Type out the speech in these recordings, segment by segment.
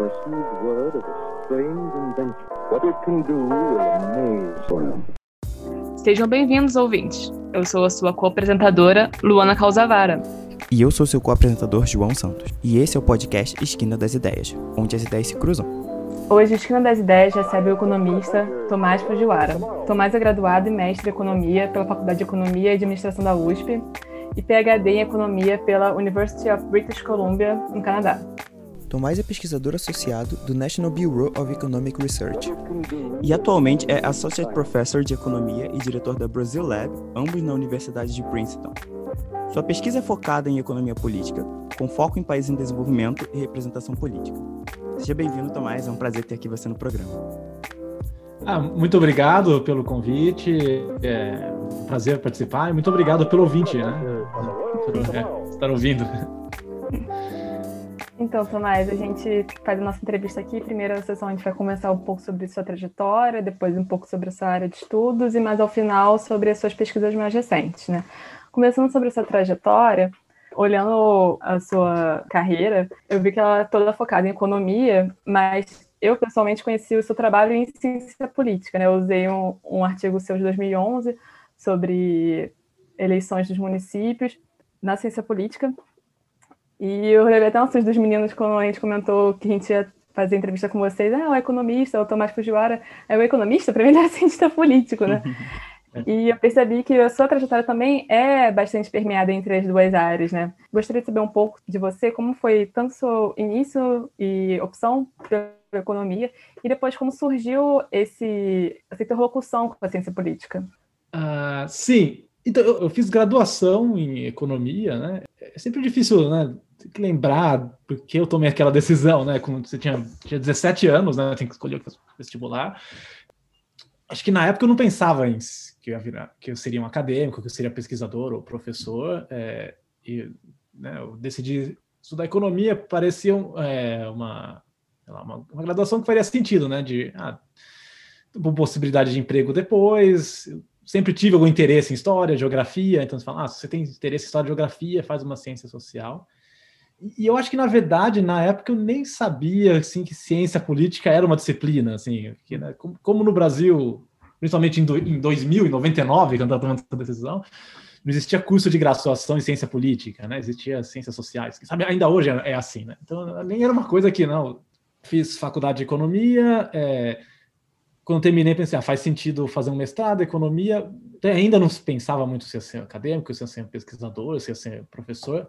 received word of a strange invention. What it can do will amaze one. Sejam bem-vindos, ouvintes. Eu sou a sua co-apresentadora, Luana Calzavara. E eu sou seu co-apresentador, João Santos. E esse é o podcast Esquina das Ideias, onde as ideias se cruzam. Hoje, a Esquina das Ideias recebe o economista Tomás Fujiwara. Tomás é graduado e mestre em Economia pela Faculdade de Economia e Administração da USP e PhD em Economia pela University of British Columbia, no Canadá. Tomás é pesquisador associado do National Bureau of Economic Research e atualmente é Associate Professor de Economia e diretor da Brazil Lab, ambos na Universidade de Princeton. Sua pesquisa é focada em economia política, com foco em países em desenvolvimento e representação política. Seja bem-vindo, Tomás, é um prazer ter aqui você no programa. Ah, muito obrigado pelo convite, é um prazer participar e muito obrigado pelo ouvinte, né? Por é, estar ouvindo. Então, Tomás, a gente faz a nossa entrevista aqui. Primeira sessão a gente vai conversar um pouco sobre sua trajetória, depois um pouco sobre a sua área de estudos e mais ao final sobre as suas pesquisas mais recentes, né? Começando sobre essa trajetória, olhando a sua carreira, eu vi que ela é toda focada em economia, mas eu pessoalmente conheci o seu trabalho em ciência política, né? Eu usei um, um artigo seu de 2011 sobre eleições dos municípios na ciência política e eu levei até um susto dos meninos quando a gente comentou que a gente ia fazer entrevista com vocês. Ah, o economista, o Tomás Fujiwara é o economista, para mim ele é cientista político, né? E eu percebi que a sua trajetória também é bastante permeada entre as duas áreas, né? Gostaria de saber um pouco de você, como foi tanto seu início e opção pela economia, e depois como surgiu esse, essa interlocução com a ciência política. Ah, sim, então eu, eu fiz graduação em economia, né? É sempre difícil, né? que lembrar porque eu tomei aquela decisão, né? Quando você tinha, tinha 17 anos, né? Tem que escolher o vestibular. Acho que na época eu não pensava em que eu, virar, que eu seria um acadêmico, que eu seria pesquisador ou professor. É, e né, eu decidi estudar economia, parecia é, uma, uma, uma, graduação que faria sentido, né? De ah, possibilidade de emprego depois. Sempre tive algum interesse em história, geografia, então você fala, ah, se você tem interesse em história geografia, faz uma ciência social. E eu acho que, na verdade, na época eu nem sabia assim, que ciência política era uma disciplina. Assim, que, né, como, como, no Brasil, principalmente em, do, em 2000, em 99, quando eu tomando essa decisão, não existia curso de graduação em ciência política, né? existia ciências sociais. Sabe, ainda hoje é, é assim. Né? Então, nem era uma coisa que, não. Fiz faculdade de economia. É, quando terminei, pensei, ah, faz sentido fazer um mestrado, economia. Ainda não pensava muito se ia ser acadêmico, se ia ser pesquisador, se ia ser professor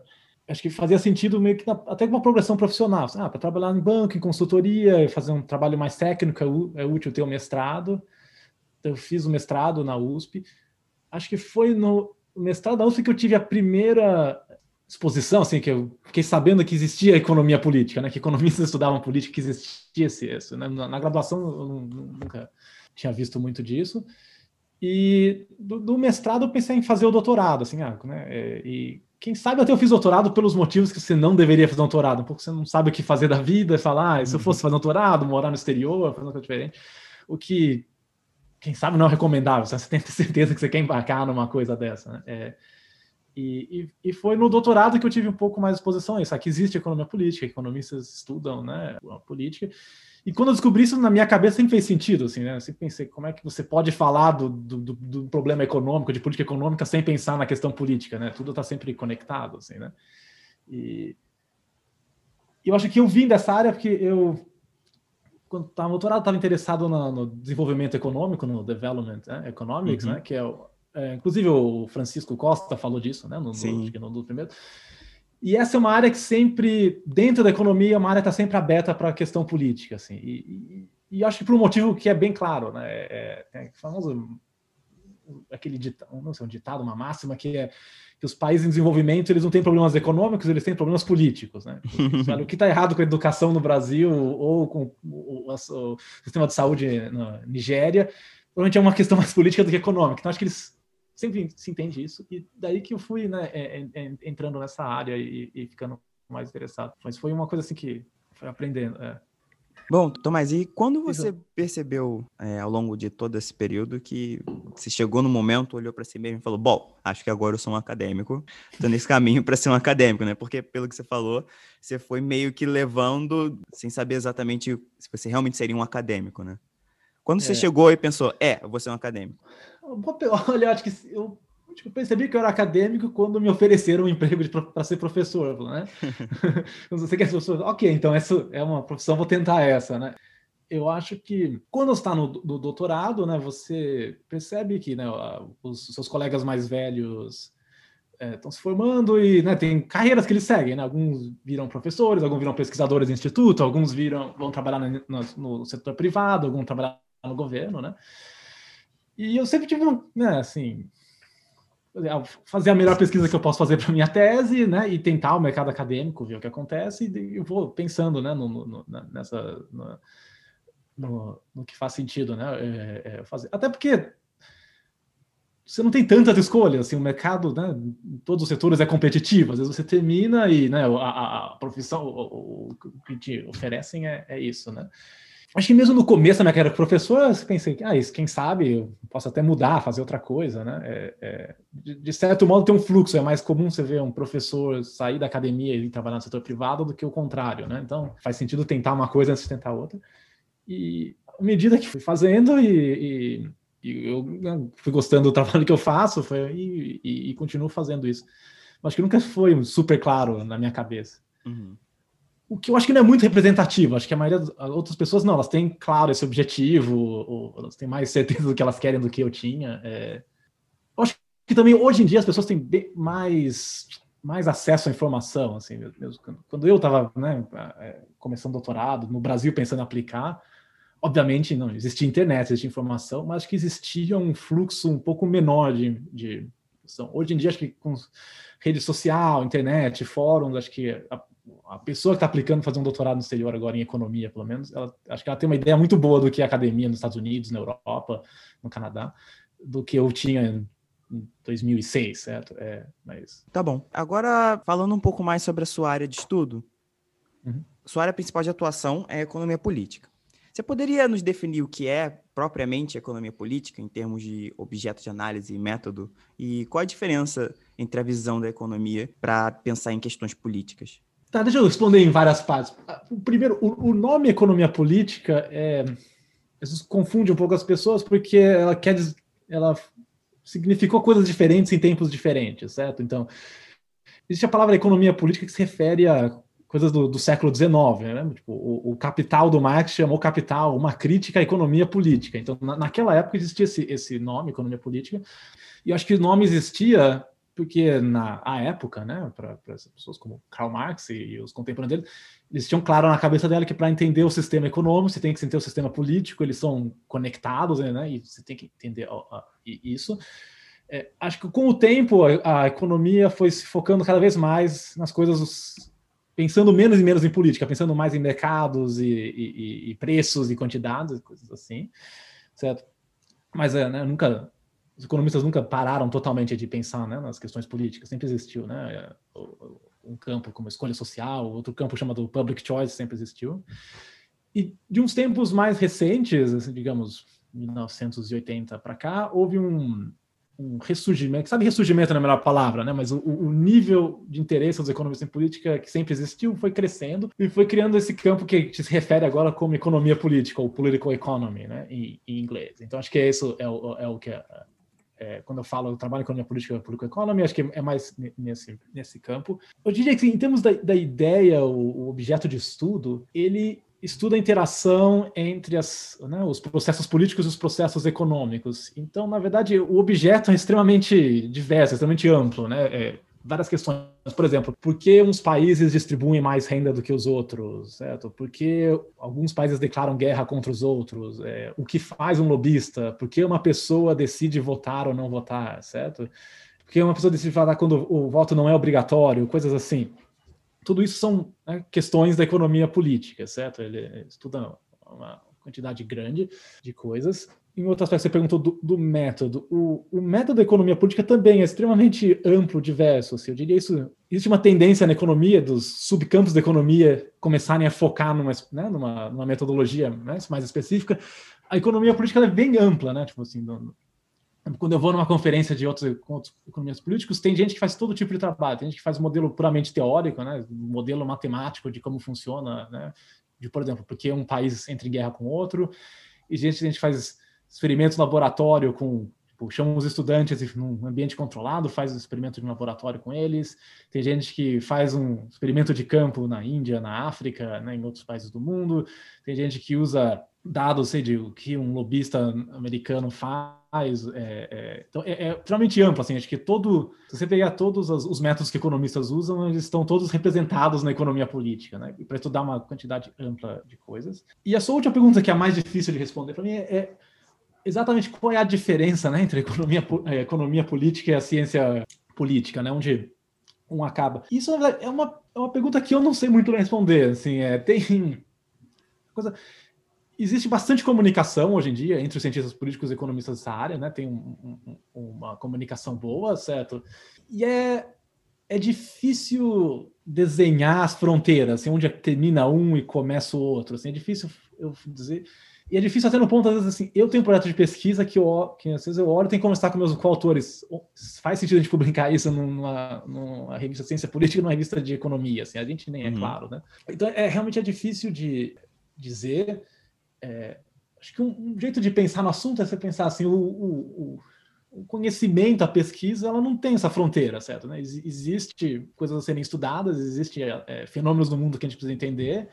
acho que fazia sentido meio que na, até uma progressão profissional. Assim, ah, para trabalhar em banco, em consultoria, fazer um trabalho mais técnico, é, é útil ter o um mestrado. Então, eu fiz o mestrado na USP. Acho que foi no mestrado da USP que eu tive a primeira exposição, assim, que eu fiquei sabendo que existia economia política, né? Que economistas estudavam política, que existia isso. Né? Na, na, graduação eu nunca tinha visto muito disso. E do, do, mestrado eu pensei em fazer o doutorado, assim, ah, né? É, e quem sabe até eu fiz doutorado pelos motivos que você não deveria fazer doutorado, pouco você não sabe o que fazer da vida, falar, ah, se eu fosse fazer doutorado, morar no exterior, fazer uma coisa diferente, o que, quem sabe, não é recomendável, você tem que ter certeza que você quer embarcar numa coisa dessa, né? É, e, e, e, foi no doutorado que eu tive um pouco mais exposição a isso, aqui existe economia política, economistas estudam, né, a política, e quando eu descobri isso, na minha cabeça sempre fez sentido, assim, né? Eu sempre pensei, como é que você pode falar do, do, do problema econômico, de política econômica, sem pensar na questão política, né? Tudo está sempre conectado, assim, né? E eu acho que eu vim dessa área porque eu, quando estava no doutorado, estava interessado no, no, desenvolvimento econômico, no development né? economics, uhum. né? Que é, é, inclusive o Francisco Costa falou disso, né? No, Sim. no, no primeiro. E essa é uma área que sempre, dentro da economia, é uma área está sempre aberta para a questão política, assim. E, e, e, acho que por um motivo que é bem claro, né? É, é famoso aquele ditado, não sei, um ditado, uma máxima que é que os países em desenvolvimento eles não têm problemas econômicos, eles têm problemas políticos, né? o que está errado com a educação no Brasil ou com o, o, o sistema de saúde na Nigéria, provavelmente é uma questão mais política do que econômica. Então acho que eles sempre se entende isso, e daí que eu fui né, é, é, é, entrando nessa área e, e, ficando mais interessado. Mas foi uma coisa assim que foi aprendendo. É. Bom, Tomás, e quando você Isso. percebeu é, ao longo de todo esse período que você chegou no momento, olhou para si mesmo e falou: Bom, acho que agora eu sou um acadêmico, estou nesse caminho para ser um acadêmico, né? Porque, pelo que você falou, você foi meio que levando sem saber exatamente se você realmente seria um acadêmico, né? Quando você é. chegou e pensou: É, eu vou ser um acadêmico? Olha, acho que eu tipo, percebi que eu era acadêmico quando me ofereceram um emprego para ser professor, né? você quer ser professor? Ok, então essa é uma profissão, vou tentar essa, né? Eu acho que quando está no, no, doutorado, né, você percebe que né, os seus colegas mais velhos estão é, se formando e né, tem carreiras que eles seguem, né? Alguns viram professores, alguns viram pesquisadores de instituto, alguns viram vão trabalhar no, no, no setor privado, alguns trabalhar no governo, né? E eu sempre tive, né, assim, fazer a melhor pesquisa que eu posso fazer para minha tese, né, e tentar o mercado acadêmico, ver o que acontece, e eu vou pensando, né, no, no, nessa, no, no, no, que faz sentido, né, é, é fazer. Até porque você não tem tantas escolhas, assim, o mercado, né, em todos os setores é competitivo, às vezes você termina e, né, a, a profissão, o, o, que te oferecem é, é isso, né. Acho que mesmo no começo da minha carreira professor, eu pensei, ah, isso, quem sabe eu posso até mudar, fazer outra coisa, né? É, é, de, de, certo modo tem um fluxo, é mais comum você ver um professor sair da academia e trabalhar no setor privado do que o contrário, né? Então faz sentido tentar uma coisa antes de tentar outra. E à medida que fui fazendo e, e, e eu né, fui gostando do trabalho que eu faço foi, e, e, continuo fazendo isso. Acho que nunca foi super claro na minha cabeça. Uhum o que eu acho que não é muito representativo. Acho que a maioria das outras pessoas não, elas têm claro esse objetivo, ou, elas têm mais certeza do que elas querem do que eu tinha. É... Eu acho que também hoje em dia as pessoas têm mais mais acesso à informação, assim, mesmo quando eu estava né, é, começando doutorado no Brasil pensando em aplicar, obviamente não existia internet, existia informação, mas acho que existia um fluxo um pouco menor de, de Hoje em dia acho que com rede social, internet, fóruns, acho que a, a pessoa que está aplicando fazer um doutorado no exterior agora em economia, pelo menos, ela, acho que ela tem uma ideia muito boa do que é academia nos Estados Unidos, na Europa, no Canadá, do que eu tinha em 2006, certo? É, mas... Tá bom. Agora, falando um pouco mais sobre a sua área de estudo, uhum. sua área principal de atuação é economia política. Você poderia nos definir o que é propriamente economia política, em termos de objeto de análise e método? E qual a diferença entre a visão da economia para pensar em questões políticas? Tá, deixa eu responder em várias partes. O primeiro, o, o nome economia política é, confunde um pouco as pessoas porque ela quer ela significou coisas diferentes em tempos diferentes, certo? Então, existe a palavra economia política que se refere a coisas do, do século XIX, né? Tipo, o, o, Capital do Marx chamou Capital uma crítica à economia política. Então, na, naquela época existia esse, esse nome, economia política, e eu acho que o nome existia porque na a época, né, para pessoas como Karl Marx e, e, os contemporâneos dele, eles tinham claro na cabeça dela que para entender o sistema econômico, você tem que entender o sistema político, eles são conectados, né, e você tem que entender isso. É, acho que com o tempo a, a, economia foi se focando cada vez mais nas coisas, pensando menos e menos em política, pensando mais em mercados e, e, e preços e quantidades, coisas assim, certo? Mas é, né, nunca os economistas nunca pararam totalmente de pensar né, nas questões políticas, sempre existiu, né? Um campo como escolha social, outro campo chamado public choice sempre existiu. E de uns tempos mais recentes, assim, digamos, 1980 para cá, houve um, um ressurgimento, sabe ressurgimento não é a melhor palavra, né? Mas o, o, nível de interesse dos economistas em política que sempre existiu foi crescendo e foi criando esse campo que se refere agora como economia política, ou political economy, né? Em, em inglês. Então acho que é isso é o, é o que é, quando eu falo eu trabalho em economia política political economy, acho que é mais nesse, nesse campo. Eu diria que, em termos da, da ideia, o, o, objeto de estudo, ele estuda a interação entre as, né, os processos políticos e os processos econômicos. Então, na verdade, o objeto é extremamente diverso, extremamente amplo. Né? É, várias questões. Por exemplo, por que uns países distribuem mais renda do que os outros? Certo? Por que alguns países declaram guerra contra os outros? É, o que faz um lobista? Por que uma pessoa decide votar ou não votar? Certo? Por que uma pessoa decide votar quando o voto não é obrigatório? Coisas assim. Tudo isso são né, questões da economia política, certo? Ele estuda uma quantidade grande de coisas. Em outro aspecto, você perguntou do, do método. O, o, método da economia política também é extremamente amplo, diverso. Assim, eu diria isso. Existe uma tendência na economia, dos subcampos da economia começarem a focar numa, né, numa, numa metodologia né, mais específica. A economia política é bem ampla, né? Tipo assim, quando eu vou numa conferência de outros, outros economistas políticos, tem gente que faz todo tipo de trabalho. Tem gente que faz um modelo puramente teórico, né? Um modelo matemático de como funciona, né? De, por exemplo, porque um país entra em guerra com outro. E gente, gente faz experimentos laboratório com tipo, chama os estudantes num ambiente controlado, faz um experimento de laboratório com eles. Tem gente que faz um experimento de campo na Índia, na África, né, em outros países do mundo. Tem gente que usa dados, sei de o que um lobista americano faz. É, é, então é, é extremamente amplo, assim, acho que todo, se você pegar todos os, os, métodos que economistas usam, eles estão todos representados na economia política, né, para estudar uma quantidade ampla de coisas. E a sua última pergunta, que é a mais difícil de responder para mim, é, é exatamente qual é a diferença né, entre a economia, a economia política e a ciência política, né, onde um acaba. Isso é uma, é uma pergunta que eu não sei muito responder. Assim, é, tem coisa. Existe bastante comunicação hoje em dia entre os cientistas políticos e economistas dessa área, né? Tem um, um, uma comunicação boa, certo? E é, é difícil desenhar as fronteiras, assim, onde termina um e começa o outro. Assim, é difícil eu dizer. E é difícil até no ponto, às vezes, assim, eu tenho um projeto de pesquisa que, eu, que às vezes eu olho e tenho que conversar com meus coautores. Faz sentido a gente publicar isso numa, numa revista Ciência Política numa revista de economia, assim, a gente nem é uhum. claro, né? Então, é, realmente é difícil de dizer. É, acho que um, um, jeito de pensar no assunto é você pensar assim, o, o, o conhecimento, a pesquisa, ela não tem essa fronteira, certo? Né? Existe coisas a serem estudadas, existe é, fenômenos no mundo que a gente precisa entender.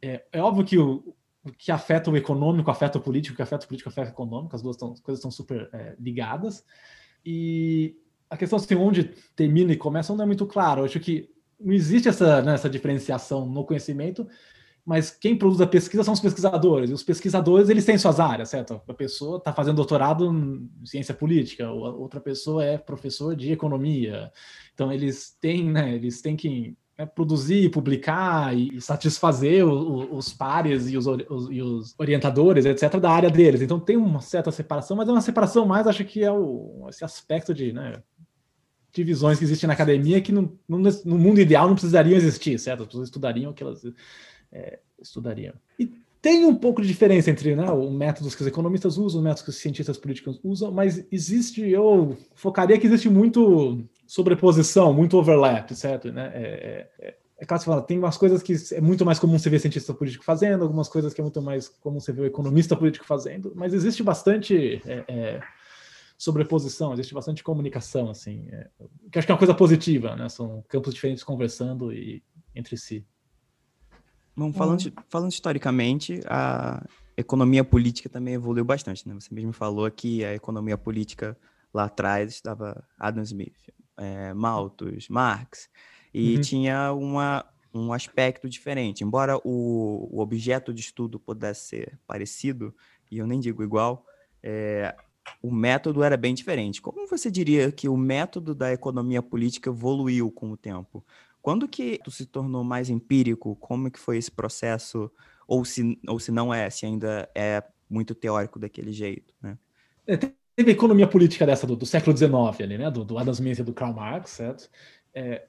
É, é óbvio que o que afeta o econômico, afeta o político, que afeta o político, afeta o econômico, as duas tão, coisas estão super é, ligadas. E a questão assim, onde termina e começa não é muito claro. Eu acho que não existe essa, né, essa diferenciação no conhecimento, mas quem produz a pesquisa são os pesquisadores. E os pesquisadores, eles têm suas áreas, certo? A pessoa está fazendo doutorado em ciência política, outra pessoa é professor de economia. Então, eles têm, né, eles têm que é, produzir, publicar e satisfazer os pares e os, os, e os, orientadores, etc., da área deles. Então tem uma certa separação, mas é uma separação mais, acho que é o, esse aspecto de né, divisões que existem na academia que no, no, no, mundo ideal não precisariam existir, certo? As pessoas estudariam o que elas é, estudariam. E tem um pouco de diferença entre né, o método que os economistas usam, o método que os cientistas políticos usam, mas existe, eu focaria que existe muito sobreposição, muito overlap, certo? Né? É, é, é, é claro que você fala, tem umas coisas que é muito mais comum você ver cientista político fazendo, algumas coisas que é muito mais comum você ver o economista político fazendo, mas existe bastante é, é, sobreposição, existe bastante comunicação, assim, é, que acho que é uma coisa positiva, né? São campos diferentes conversando e entre si. Bom, falando, falando historicamente, a economia política também evoluiu bastante, né? Você mesmo falou que a economia política lá atrás estava Adam Smith, é, Malthus, Marx, e uhum. tinha uma, um aspecto diferente. Embora o, o, objeto de estudo pudesse ser parecido, e eu nem digo igual, é, o método era bem diferente. Como você diria que o método da economia política evoluiu com o tempo? Quando que se tornou mais empírico? Como que foi esse processo? Ou se, ou se não é, se ainda é muito teórico daquele jeito, né? É, teve economia política dessa do, do século XIX ali, né? Do, do Adam Smith e do Karl Marx, certo? É,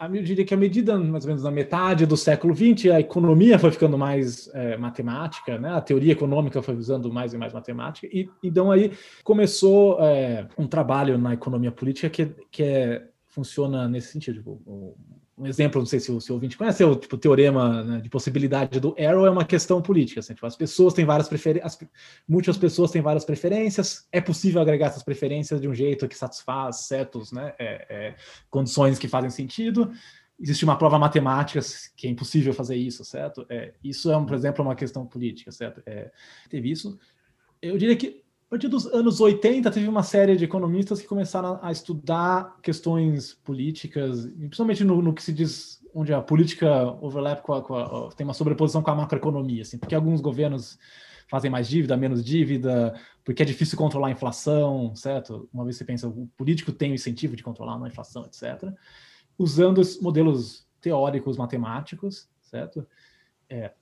eu diria que à medida, mais ou menos na metade do século XX, a economia foi ficando mais é, matemática, né? a teoria econômica foi usando mais e mais matemática, e então aí começou é, um trabalho na economia política que, que é funciona nesse sentido. Tipo, um exemplo, não sei se o, se o ouvinte conhece, é o tipo, teorema né, de possibilidade do Arrow é uma questão política. Assim, tipo, as pessoas têm várias preferências, muitas pessoas têm várias preferências, é possível agregar essas preferências de um jeito que satisfaz certos né, é, é, condições que fazem sentido. Existe uma prova matemática que é impossível fazer isso, certo? É, isso é, por exemplo, uma questão política, certo? É, teve isso. Eu diria que a partir dos anos 80, teve uma série de economistas que começaram a estudar questões políticas, principalmente no, no que se diz, onde a política overlap com a, com a, tem uma sobreposição com a macroeconomia, assim, porque alguns governos fazem mais dívida, menos dívida, porque é difícil controlar a inflação, certo? Uma vez você pensa, o político tem o incentivo de controlar a inflação, etc., usando os modelos teóricos matemáticos, certo? É,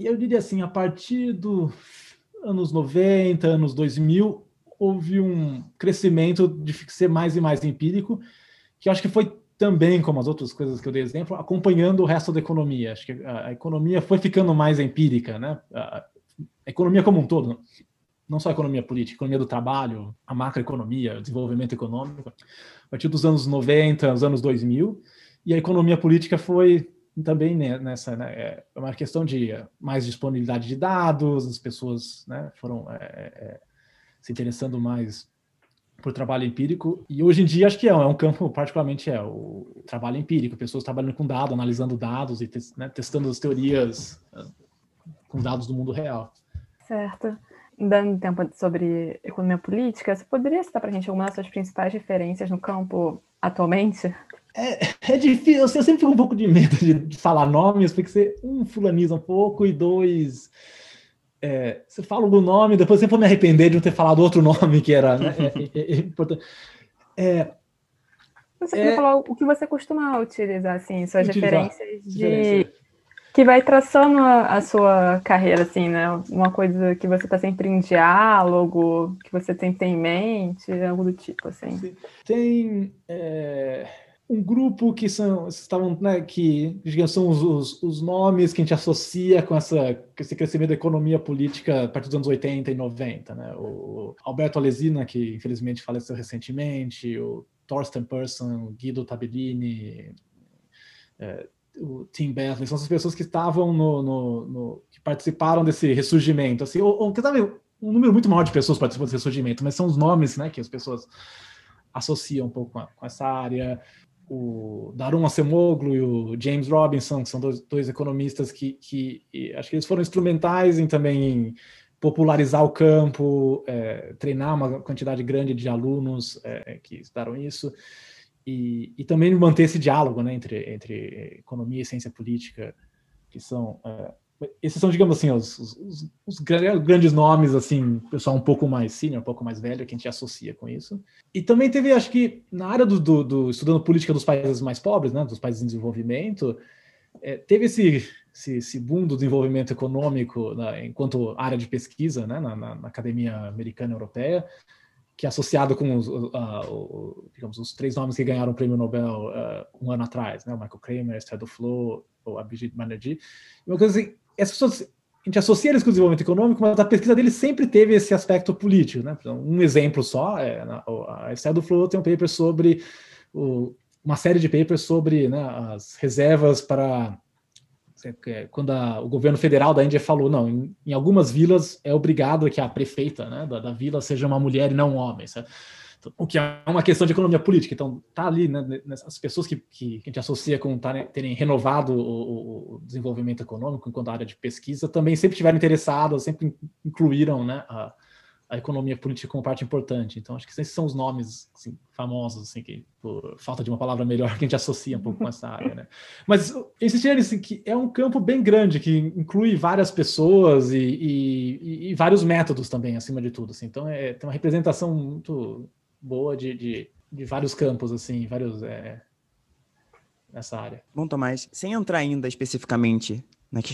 E eu diria assim, a partir dos anos 90, anos 2000, houve um crescimento de ser mais e mais empírico, que acho que foi também, como as outras coisas que eu dei exemplo, acompanhando o resto da economia. Acho que a, economia foi ficando mais empírica, né? A, economia como um todo, não só a economia política, a economia do trabalho, a macroeconomia, o desenvolvimento econômico, a partir dos anos 90, os anos 2000, e a economia política foi também nessa, né, é uma questão de mais disponibilidade de dados, as pessoas né, foram é, é, se interessando mais por trabalho empírico, e hoje em dia acho que é, é um campo, particularmente é o trabalho empírico, pessoas trabalhando com dados, analisando dados e né, testando as teorias com dados do mundo real. Certo. Dando tempo sobre economia política, você poderia citar para a gente algumas das suas principais referências no campo atualmente? É, é difícil, eu sempre fico um pouco de medo de falar nomes, porque você, um, fulaniza um pouco, e dois, é, você fala o nome, depois você vou me arrepender de não ter falado outro nome que era né, é, é, é importante. É, você é, falar o que você costuma utilizar, assim, suas utilizar, referências de que vai traçando a, a, sua carreira, assim, né? Uma coisa que você está sempre em diálogo, que você tem, tem em mente, algo do tipo, assim. Tem é, um grupo que são, estavam, né, que digamos, são os, os, os, nomes que a gente associa com, essa, com esse crescimento da economia política a partir dos anos 80 e 90, né? O Alberto Alesina, que infelizmente faleceu recentemente, o Thorsten Persson, Guido Tabellini, é, o Tim Bentley, são essas pessoas que estavam no, no, no que participaram desse ressurgimento, assim, ou, ou sabe, um número muito maior de pessoas participam desse ressurgimento, mas são os nomes, né, que as pessoas associam um pouco com, a, com essa área. O Darun Acemoglu e o James Robinson, que são dois, dois economistas que, que acho que eles foram instrumentais em também popularizar o campo, é, treinar uma quantidade grande de alunos é, que estudaram isso e, e também manter esse diálogo né, entre, entre economia e ciência política, que são é, esses são, digamos assim, os, os, os, grandes nomes, assim, pessoal um pouco mais senior, um pouco mais velho, que a gente associa com isso. E também teve, acho que, na área do, do, do estudando política dos países mais pobres, né, dos países em desenvolvimento, é, teve esse, esse, esse, boom do desenvolvimento econômico né, enquanto área de pesquisa né, na, na, na academia americana europeia, que é associado com os, uh, digamos, os três nomes que ganharam o prêmio Nobel uh, um ano atrás, né? O Michael Kramer, Esther Duflo, ou Abhijit Banerjee. Uma coisa assim, a gente associa o desenvolvimento econômico, mas a pesquisa deles sempre teve esse aspecto político, né? Então, um exemplo só, é, a Esther Duflo tem um paper sobre, o, uma série de papers sobre né, as reservas para é, quando a, o governo federal da Índia falou, não, em, em, algumas vilas é obrigado que a prefeita né, da, da, vila seja uma mulher e não um homem, sabe? O que é uma questão de economia política. Então, tá ali, né, as pessoas que, que, a gente associa com terem renovado o, o, desenvolvimento econômico enquanto área de pesquisa, também sempre estiveram interessadas, sempre incluíram né, a, a economia política como parte importante. Então, acho que esses são os nomes assim, famosos, assim, que, por falta de uma palavra melhor, que a gente associa um pouco com essa área. Né? Mas insistir assim, que é um campo bem grande, que inclui várias pessoas e, e, e vários métodos também, acima de tudo. Assim. Então, é, tem uma representação muito boa de, de, de vários campos, assim, vários. É, nessa área. Bom, Tomás, sem entrar ainda especificamente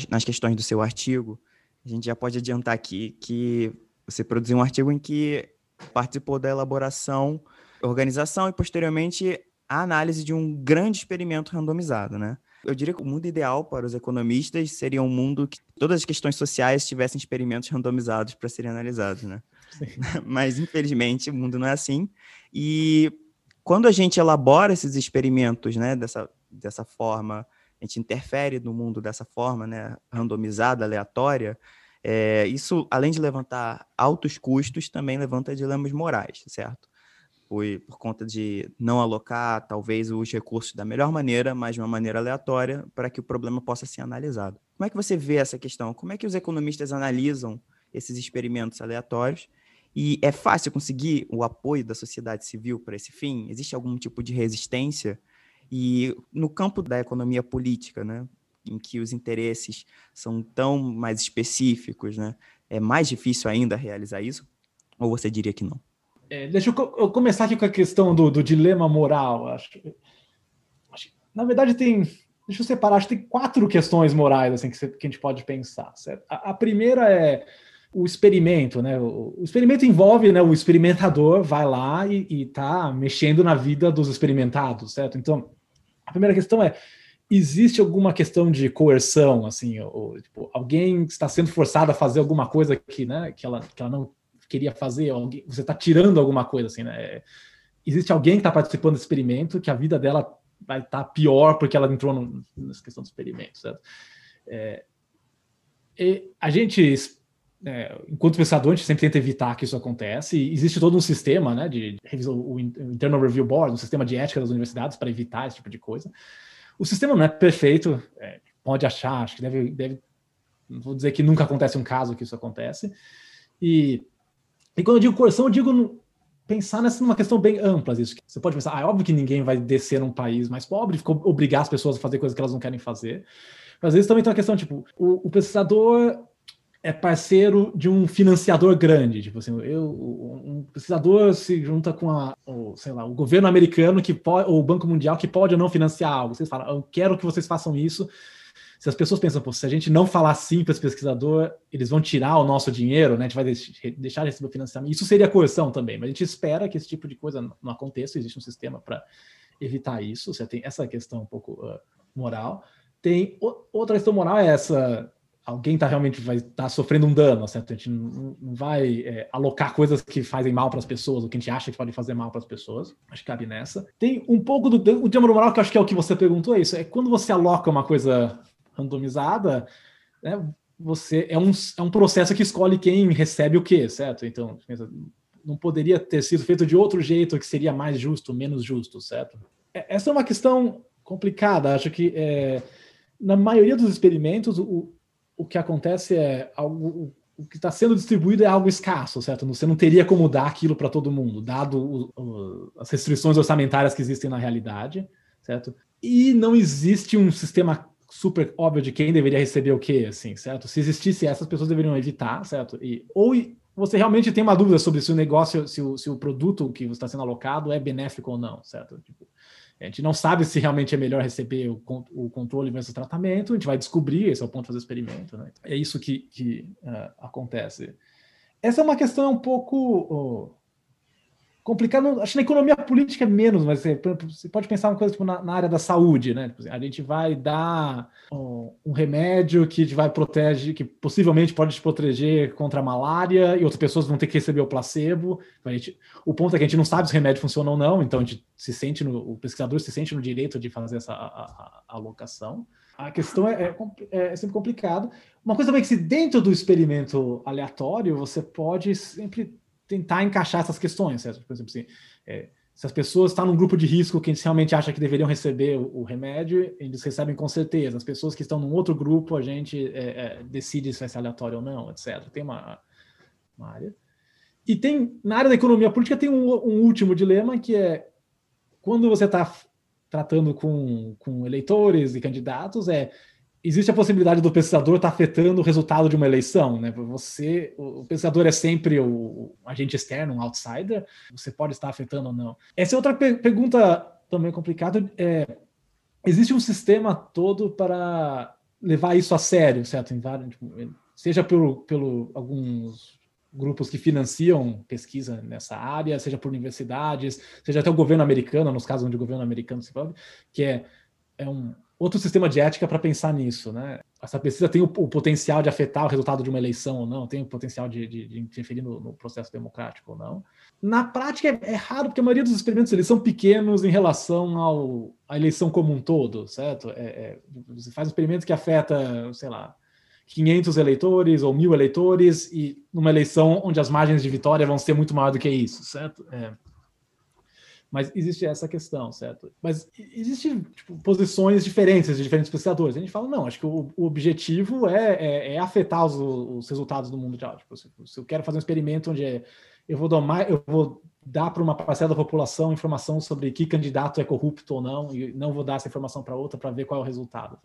nas questões do seu artigo, a gente já pode adiantar aqui que você produziu um artigo em que participou da elaboração, organização e, posteriormente, a análise de um grande experimento randomizado, né? Eu diria que o mundo ideal para os economistas seria um mundo que todas as questões sociais tivessem experimentos randomizados para serem analisados, né? Mas, infelizmente, o mundo não é assim. E quando a gente elabora esses experimentos, né, dessa, dessa forma, a gente interfere no mundo dessa forma, né, randomizada, aleatória, é, isso, além de levantar altos custos, também levanta dilemas morais, certo? Por, por conta de não alocar, talvez, os recursos da melhor maneira, mas de uma maneira aleatória, para que o problema possa ser analisado. Como é que você vê essa questão? Como é que os economistas analisam esses experimentos aleatórios? E é fácil conseguir o apoio da sociedade civil para esse fim? Existe algum tipo de resistência? E no campo da economia política, né? em que os interesses são tão mais específicos, né? É mais difícil ainda realizar isso? Ou você diria que não? É, deixa eu, eu, começar aqui com a questão do, do dilema moral. Acho, acho, na verdade, tem deixa eu separar, acho que tem quatro questões morais assim, que, que a gente pode pensar. A, a primeira é o experimento, né? O, experimento envolve, né? O experimentador vai lá e, está mexendo na vida dos experimentados, certo? Então, a primeira questão é existe alguma questão de coerção, assim, ou, tipo, alguém está sendo forçado a fazer alguma coisa que, né, que ela, que ela não queria fazer, alguém, você está tirando alguma coisa, assim, né? Existe alguém que está participando do experimento que a vida dela vai estar tá pior porque ela entrou no, nessa questão do experimento, certo? É, a gente, é, enquanto pensador, a gente sempre tenta evitar que isso aconteça, e existe todo um sistema, né, de, o Internal Review Board, um sistema de ética das universidades para evitar esse tipo de coisa, o sistema não é perfeito, é, pode achar, acho que deve, deve. Vou dizer que nunca acontece um caso que isso acontece. E, e quando eu digo coerção, eu digo pensar nessa numa questão bem ampla. Isso. Você pode pensar, ah, é óbvio que ninguém vai descer num país mais pobre obrigar as pessoas a fazer coisas que elas não querem fazer. Mas às vezes também tem uma questão, tipo, o, o pesquisador é parceiro de um financiador grande, tipo assim, eu, um pesquisador se junta com a, sei lá, o governo americano que pode, ou o Banco Mundial que pode ou não financiar algo. Vocês falam, eu quero que vocês façam isso. Se as pessoas pensam, se a gente não falar sim para esse pesquisador, eles vão tirar o nosso dinheiro, né? A gente vai deixar de receber financiamento. Isso seria coerção também, mas a gente espera que esse tipo de coisa não aconteça. Existe um sistema para evitar isso. Você tem essa questão um pouco uh, moral. Tem outra questão moral é essa alguém tá realmente vai estar tá sofrendo um dano, certo? A gente não, não vai é, alocar coisas que fazem mal para as pessoas, o que a gente acha que pode fazer mal para as pessoas. Acho que cabe nessa. Tem um pouco do o tema moral que acho que é o que você perguntou, é isso. É quando você aloca uma coisa randomizada, né, você é um, é um processo que escolhe quem recebe o quê, certo? Então, não poderia ter sido feito de outro jeito que seria mais justo, menos justo, certo? É, essa é uma questão complicada. Acho que é, na maioria dos experimentos, o, o que acontece é algo, o que está sendo distribuído é algo escasso, certo? Você não teria como dar aquilo para todo mundo, dado o, o, as restrições orçamentárias que existem na realidade, certo? E não existe um sistema super óbvio de quem deveria receber o quê, assim, certo? Se existisse essas pessoas deveriam evitar, certo? E, ou você realmente tem uma dúvida sobre se o negócio, se o, se o produto que está sendo alocado é benéfico ou não, certo? Tipo, a gente não sabe se realmente é melhor receber o, o controle versus o tratamento, a gente vai descobrir, esse é o ponto de fazer o experimento. Né? É isso que, que uh, acontece. Essa é uma questão um pouco complicado. Acho que na economia política é menos, mas você, você pode pensar uma coisa tipo, na, na, área da saúde, né? Tipo assim, a gente vai dar um, um, remédio que vai proteger, que possivelmente pode te proteger contra a malária, e outras pessoas vão ter que receber o placebo. Gente, o ponto é que a gente não sabe se o remédio funciona ou não, então a gente se sente no, o pesquisador se sente no direito de fazer essa alocação. A questão é, é, é, sempre complicado. Uma coisa também que se dentro do experimento aleatório você pode sempre tentar encaixar essas questões, certo? Por exemplo, assim, é, se as pessoas estão num grupo de risco que a gente realmente acha que deveriam receber o, o remédio, eles recebem com certeza. As pessoas que estão num outro grupo, a gente é, é, decide se vai ser aleatório ou não, etc. Tem uma, uma, área. E tem, na área da economia política, tem um, um último dilema, que é quando você está tratando com, com eleitores e candidatos, é existe a possibilidade do pesquisador estar tá afetando o resultado de uma eleição, né? Você, o pesquisador é sempre o, agente externo, um outsider. Você pode estar afetando ou não. Essa é outra pergunta também complicada. É, existe um sistema todo para levar isso a sério, certo? Vários, tipo, seja pelo, pelo alguns grupos que financiam pesquisa nessa área, seja por universidades, seja até o governo americano, nos casos onde o governo americano se envolve, que é, é um outro sistema de ética para pensar nisso, né? Essa pesquisa tem o, o, potencial de afetar o resultado de uma eleição ou não, tem o potencial de, de, de interferir no, no, processo democrático ou não. Na prática é, é, raro, porque a maioria dos experimentos eles são pequenos em relação ao, à eleição como um todo, certo? É, é, você faz um experimento que afeta, sei lá, 500 eleitores ou mil eleitores e numa eleição onde as margens de vitória vão ser muito maior do que isso, certo? É. Mas existe essa questão, certo? Mas existem tipo, posições diferentes de diferentes pesquisadores. A gente fala, não, acho que o, o objetivo é, é, é afetar os, os, resultados do mundo de Tipo, se, se, eu quero fazer um experimento onde é, eu vou domar, eu vou dar para uma parcela da população informação sobre que candidato é corrupto ou não, e não vou dar essa informação para outra para ver qual é o resultado.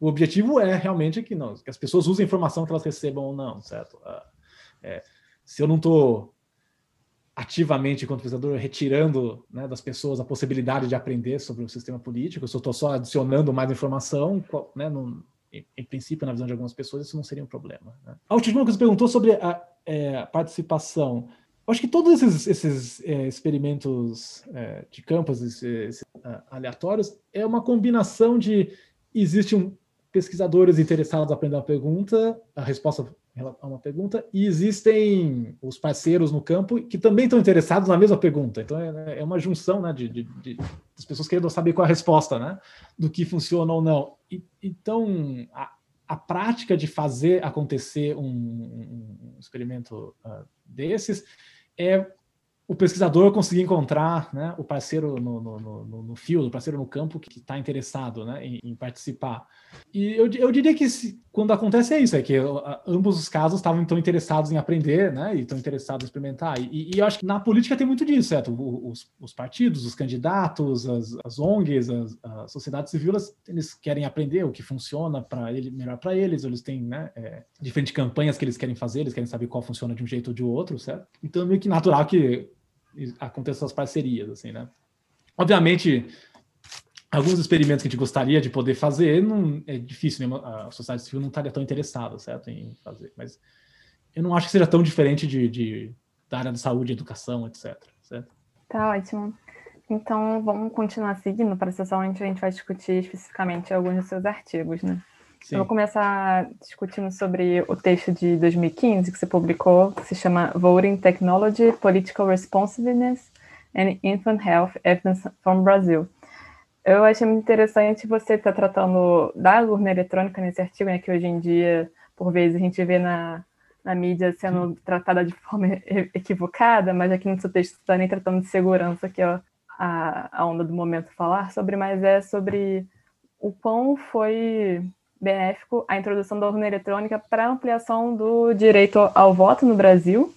O objetivo é realmente que, não, que as pessoas usem a informação que elas recebam ou não, certo? Ah, é, se eu não estou ativamente, enquanto pesquisador, retirando né, das pessoas a possibilidade de aprender sobre o sistema político, se eu estou só adicionando mais informação, né, no, em, em, princípio, na visão de algumas pessoas, isso não seria um problema. Né? A última coisa perguntou sobre a, é, participação. Eu acho que todos esses, esses é, experimentos é, de campos esses, aleatórios é uma combinação de existe um pesquisadores interessados em aprender uma pergunta, a resposta a uma pergunta, e existem os parceiros no campo que também estão interessados na mesma pergunta. Então é, é uma junção né, de, de, de, pessoas querendo saber qual é a resposta, né, do que funciona ou não. E, então a, a, prática de fazer acontecer um, um experimento uh, desses é o pesquisador conseguir encontrar né, o parceiro no, no, no, no o parceiro no campo que está interessado né, em, em, participar. E eu, eu diria que se, quando acontece é isso, é que ambos os casos estavam então interessados em aprender né, e estão interessados em experimentar. E, e, eu acho que na política tem muito disso, certo? Os, os partidos, os candidatos, as, as ONGs, as, a sociedade civil, eles querem aprender o que funciona para ele melhor para eles, eles têm né, é, diferentes campanhas que eles querem fazer, eles querem saber qual funciona de um jeito ou de outro, certo? Então é meio que natural que aconteçam as parcerias, assim, né? Obviamente, alguns experimentos que a gente gostaria de poder fazer, não é difícil, né? a sociedade civil não estaria tão interessada, certo, em fazer, mas eu não acho que seja tão diferente de, de da área da saúde, educação, etc. Certo? Tá ótimo. Então, vamos continuar seguindo para a sessão onde a gente vai discutir especificamente alguns dos seus artigos, né? Sim. Eu vou começar discutindo sobre o texto de 2015 que você publicou, que se chama Voting Technology, Political Responsiveness and Infant Health Evidence from Brazil. Eu achei muito interessante você estar tratando da urna eletrônica nesse artigo, né, que hoje em dia, por vezes, a gente vê na, na mídia sendo tratada de forma equivocada, mas aqui no seu texto você está nem tratando de segurança, que é a, a onda do momento falar sobre, mas é sobre o quão foi benéfico a introdução da urna eletrônica para ampliação do direito ao voto no Brasil,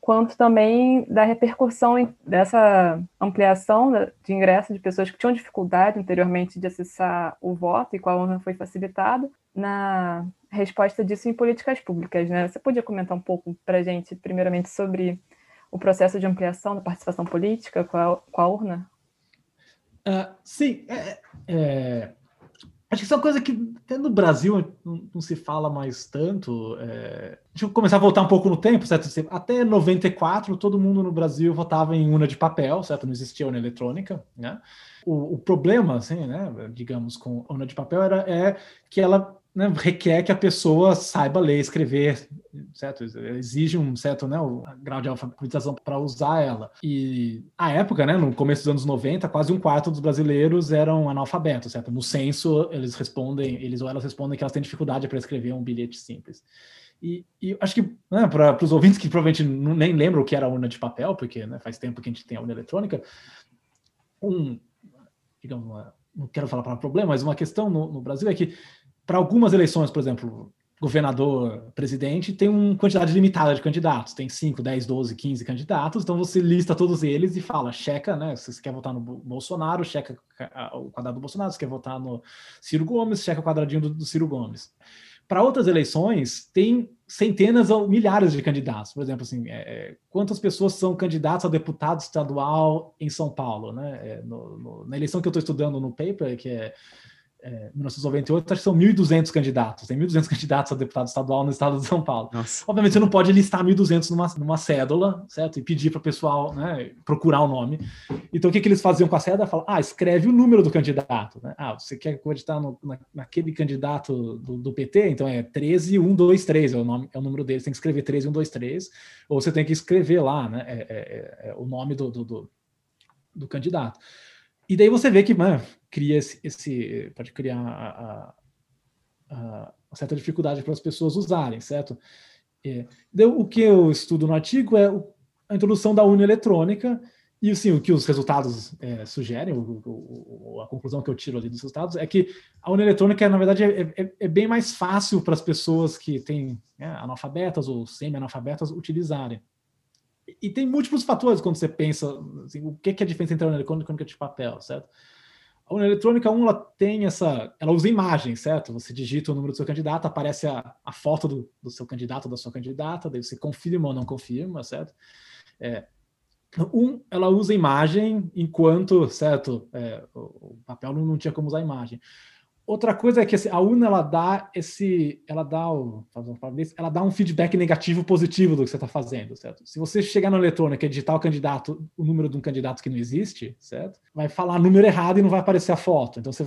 quanto também da repercussão dessa ampliação de ingresso de pessoas que tinham dificuldade anteriormente de acessar o voto e qual urna foi facilitada, na resposta disso em políticas públicas. Né? Você podia comentar um pouco para a gente, primeiramente, sobre o processo de ampliação da participação política com a, com a urna? Uh, sim, é, é Acho que isso é uma coisa que até no Brasil não, não se fala mais tanto. É... Deixa eu começar a voltar um pouco no tempo, certo? Até 94, todo mundo no Brasil votava em urna de papel, certo? Não existia urna eletrônica, né? O, o problema, assim, né, digamos, com urna de papel era é que ela né, requer que a pessoa saiba ler, escrever, certo? Exige um certo né, um grau de alfabetização para usar ela. E a época, né, no começo dos anos 90, quase um quarto dos brasileiros eram analfabetos, certo? No censo, eles respondem, eles ou elas respondem que elas têm dificuldade para escrever um bilhete simples. E, e acho que né, para os ouvintes que provavelmente não, nem lembram o que era urna de papel, porque né, faz tempo que a gente tem a urna eletrônica, um, digamos, uma, não quero falar para problema, mas uma questão no, no Brasil é que para algumas eleições, por exemplo, governador, presidente, tem uma quantidade limitada de candidatos, tem 5, 10, 12, 15 candidatos, então você lista todos eles e fala, checa, né? Se você quer votar no Bolsonaro, checa o quadrado do Bolsonaro, se quer votar no Ciro Gomes, checa o quadradinho do, do Ciro Gomes. Para outras eleições, tem centenas ou milhares de candidatos. Por exemplo, assim, é, é, quantas pessoas são candidatos a deputado estadual em São Paulo? Né? É, no, no, na eleição que eu estou estudando no paper, que é é, 1998, acho que são 1.200 candidatos. Tem 1.200 candidatos a deputado estadual no estado de São Paulo. Nossa. Obviamente, você não pode listar 1.200 numa, numa cédula, certo? E pedir para o pessoal né, procurar o nome. Então, o que, que eles faziam com a cédula? Falam, ah, escreve o número do candidato. Né? Ah, você quer acreditar no, na, naquele candidato do, do, PT? Então, é 13123 é o, nome, é o número dele. Você tem que escrever 13123. Ou você tem que escrever lá né, é, é, é, é o nome do, do, do, do candidato. E daí você vê que, mano, cria esse, esse pode criar a, a, a, certa dificuldade para as pessoas usarem, certo? É, o que eu estudo no artigo é a introdução da urna eletrônica e assim, o que os resultados é, sugerem, o, o, a conclusão que eu tiro ali dos resultados é que a urna eletrônica, na verdade, é, é, é bem mais fácil para as pessoas que têm né, analfabetas ou semi-analfabetas utilizarem. E tem múltiplos fatores quando você pensa assim, o que é a diferença entre a urna eletrônica e de papel, certo? A urna eletrônica, um, ela tem essa. Ela usa imagem, certo? Você digita o número do seu candidato, aparece a, a foto do, do seu candidato ou da sua candidata, daí você confirma ou não confirma, certo? É, um, ela usa imagem enquanto, certo, é, o, papel não, não, tinha como usar imagem. Outra coisa é que assim, a UNA ela dá esse, ela dá o, ela dá um feedback negativo positivo do que você está fazendo, certo? Se você chegar no eletrônico e digitar o candidato, o número de um candidato que não existe, certo? Vai falar número errado e não vai aparecer a foto. Então, você,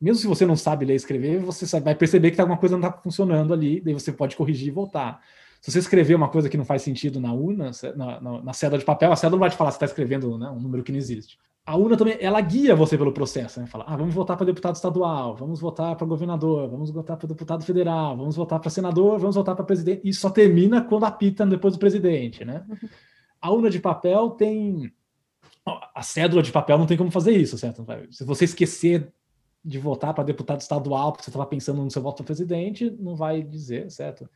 mesmo se você não sabe ler e escrever, você vai perceber que alguma coisa não está funcionando ali, daí você pode corrigir e voltar. Se você escrever uma coisa que não faz sentido na UNA, na, na, na cédula de papel, a cédula vai te falar se está escrevendo né, um número que não existe a UNA também, ela guia você pelo processo, né? Fala, ah, vamos votar para deputado estadual, vamos votar para governador, vamos votar para deputado federal, vamos votar para senador, vamos votar para presidente, e só termina quando apita depois do presidente, né? A UNA de papel tem... A cédula de papel não tem como fazer isso, certo? Se você esquecer de votar para deputado estadual, porque você estava pensando no seu voto para presidente, não vai dizer, certo?